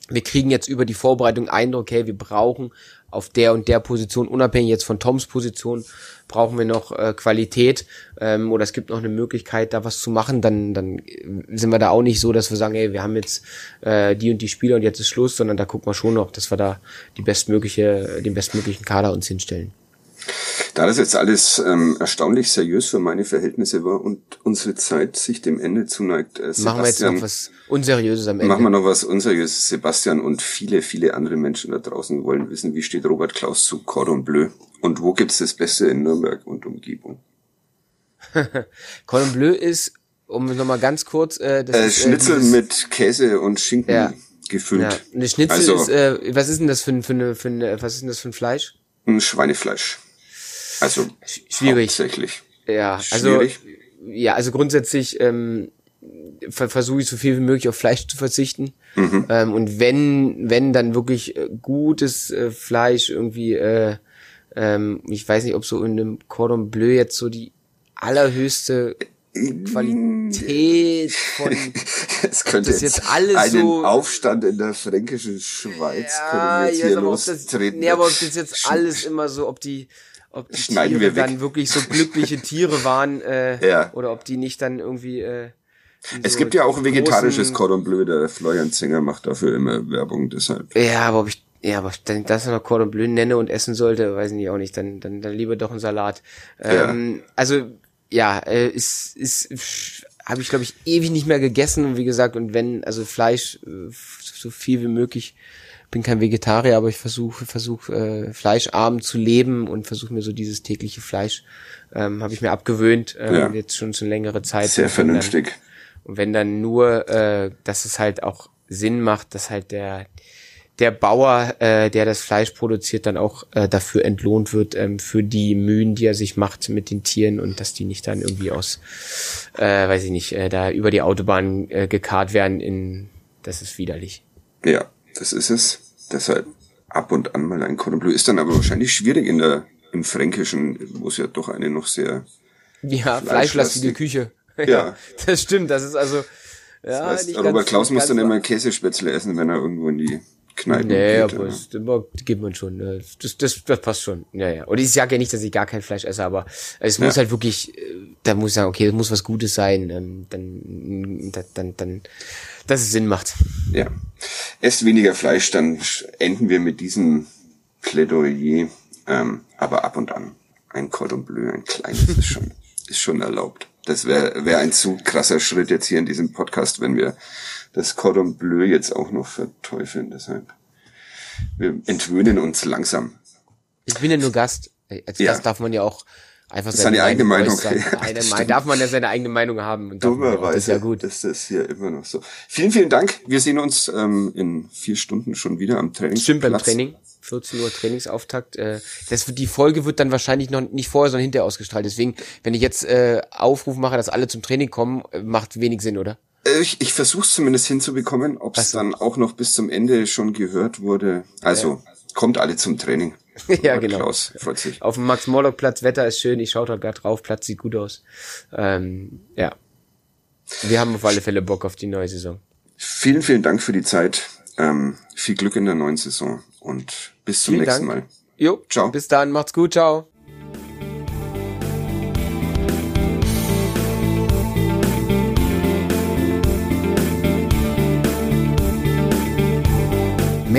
Speaker 3: wir kriegen jetzt über die Vorbereitung Eindruck, hey, wir brauchen auf der und der Position, unabhängig jetzt von Toms Position, brauchen wir noch äh, Qualität ähm, oder es gibt noch eine Möglichkeit, da was zu machen, dann, dann sind wir da auch nicht so, dass wir sagen, hey, wir haben jetzt äh, die und die Spieler und jetzt ist Schluss, sondern da gucken wir schon noch, dass wir da die bestmögliche, den bestmöglichen Kader uns hinstellen.
Speaker 2: Da das jetzt alles ähm, erstaunlich seriös für meine Verhältnisse war und unsere Zeit sich dem Ende zuneigt,
Speaker 3: äh, Sebastian, machen wir jetzt noch was Unseriöses am Ende.
Speaker 2: Machen wir noch was Unseriöses. Sebastian und viele, viele andere Menschen da draußen wollen wissen, wie steht Robert Klaus zu Cordon Bleu und wo gibt's das Beste in Nürnberg und Umgebung?
Speaker 3: Cordon Bleu ist, um nochmal ganz kurz...
Speaker 2: Äh, das äh, ist, äh, Schnitzel dieses, mit Käse und Schinken ja, gefüllt. Ja.
Speaker 3: Eine Schnitzel also, ist, äh, was ist denn das für, für, eine, für eine, was ist denn das für ein Fleisch?
Speaker 2: Ein Schweinefleisch. Also
Speaker 3: schwierig.
Speaker 2: Tatsächlich.
Speaker 3: Ja, also schwierig. ja, also grundsätzlich ähm, ver versuche ich so viel wie möglich auf Fleisch zu verzichten. Mhm. Ähm, und wenn, wenn dann wirklich äh, gutes äh, Fleisch irgendwie, äh, ähm, ich weiß nicht, ob so in einem Cordon Bleu jetzt so die allerhöchste Qualität von
Speaker 2: es könnte das jetzt alles einen so Aufstand in der fränkischen Schweiz ja, können wir jetzt hier lostreten.
Speaker 3: Nee, aber ob das jetzt alles immer so, ob die ob die Schneiden Tiere dann wirklich so glückliche Tiere waren äh, ja. oder ob die nicht dann irgendwie äh,
Speaker 2: es gibt ja auch vegetarisches Cordon Bleu, der Florian Zinger macht dafür immer Werbung, deshalb.
Speaker 3: Ja, aber ob ich, ja, aber wenn ich das noch Cordon Bleu nenne und essen sollte, weiß ich nicht auch nicht, dann, dann, dann lieber doch ein Salat. Ähm, ja. Also, ja, äh, ist, ist, habe ich glaube ich ewig nicht mehr gegessen und wie gesagt, und wenn, also Fleisch, äh, so viel wie möglich bin kein Vegetarier, aber ich versuche versuche äh, fleischarm zu leben und versuche mir so dieses tägliche Fleisch ähm, habe ich mir abgewöhnt ähm, ja. jetzt schon eine längere Zeit.
Speaker 2: Sehr vernünftig.
Speaker 3: Dann, und wenn dann nur, äh, dass es halt auch Sinn macht, dass halt der der Bauer, äh, der das Fleisch produziert, dann auch äh, dafür entlohnt wird, ähm, für die Mühen, die er sich macht mit den Tieren und dass die nicht dann irgendwie aus, äh, weiß ich nicht, äh, da über die Autobahn äh, gekarrt werden in, das ist widerlich.
Speaker 2: Ja, das ist es. Deshalb ab und an mal ein Cordon Bleu. Ist dann aber wahrscheinlich schwierig in der, im Fränkischen, wo es ja doch eine noch sehr
Speaker 3: ja, fleischlastige Küche. Ja. ja. Das stimmt, das ist also, ja,
Speaker 2: das heißt, Robert Klaus muss dann immer Käsespätzle essen, wenn er irgendwo in die Kneipen
Speaker 3: nee, geht. aber das, das gibt man schon. Ne? Das, das, das passt schon. Ja, ja. Und ich sage ja nicht, dass ich gar kein Fleisch esse, aber es ja. muss halt wirklich, äh, da muss ich sagen, okay, das muss was Gutes sein. Ähm, dann, dann, dann, dann dass es Sinn macht.
Speaker 2: Ja. Esst weniger Fleisch, dann enden wir mit diesem Plädoyer. Ähm, aber ab und an ein Cordon Bleu, ein kleines, ist schon, ist schon erlaubt. Das wäre wär ein zu krasser Schritt jetzt hier in diesem Podcast, wenn wir das Cordon Bleu jetzt auch noch verteufeln. Deshalb, wir entwöhnen uns langsam.
Speaker 3: Ich bin ja nur Gast. Als ja. Gast darf man ja auch einfach
Speaker 2: seine, seine eigene Meinung.
Speaker 3: Seine, eine, darf man ja seine eigene Meinung haben.
Speaker 2: Und Dummerweise das ist ja gut. ist das hier immer noch so. Vielen, vielen Dank. Wir sehen uns ähm, in vier Stunden schon wieder am Training.
Speaker 3: Stimmt, beim Training. 14 Uhr Trainingsauftakt. Äh, das, die Folge wird dann wahrscheinlich noch nicht vorher, sondern hinterher ausgestrahlt. Deswegen, wenn ich jetzt äh, Aufruf mache, dass alle zum Training kommen, äh, macht wenig Sinn, oder?
Speaker 2: Ich, ich versuche es zumindest hinzubekommen, ob es dann auch noch bis zum Ende schon gehört wurde. Also ja. kommt alle zum Training.
Speaker 3: ja, genau. Klaus freut sich. Auf dem Max-Morlock-Platz, Wetter ist schön, ich schaue da gerade drauf, Platz sieht gut aus. Ähm, ja. Wir haben auf alle Fälle Bock auf die neue Saison.
Speaker 2: Vielen, vielen Dank für die Zeit. Ähm, viel Glück in der neuen Saison und bis zum vielen nächsten Dank. Mal.
Speaker 3: Jo, ciao. Bis dann, macht's gut, ciao.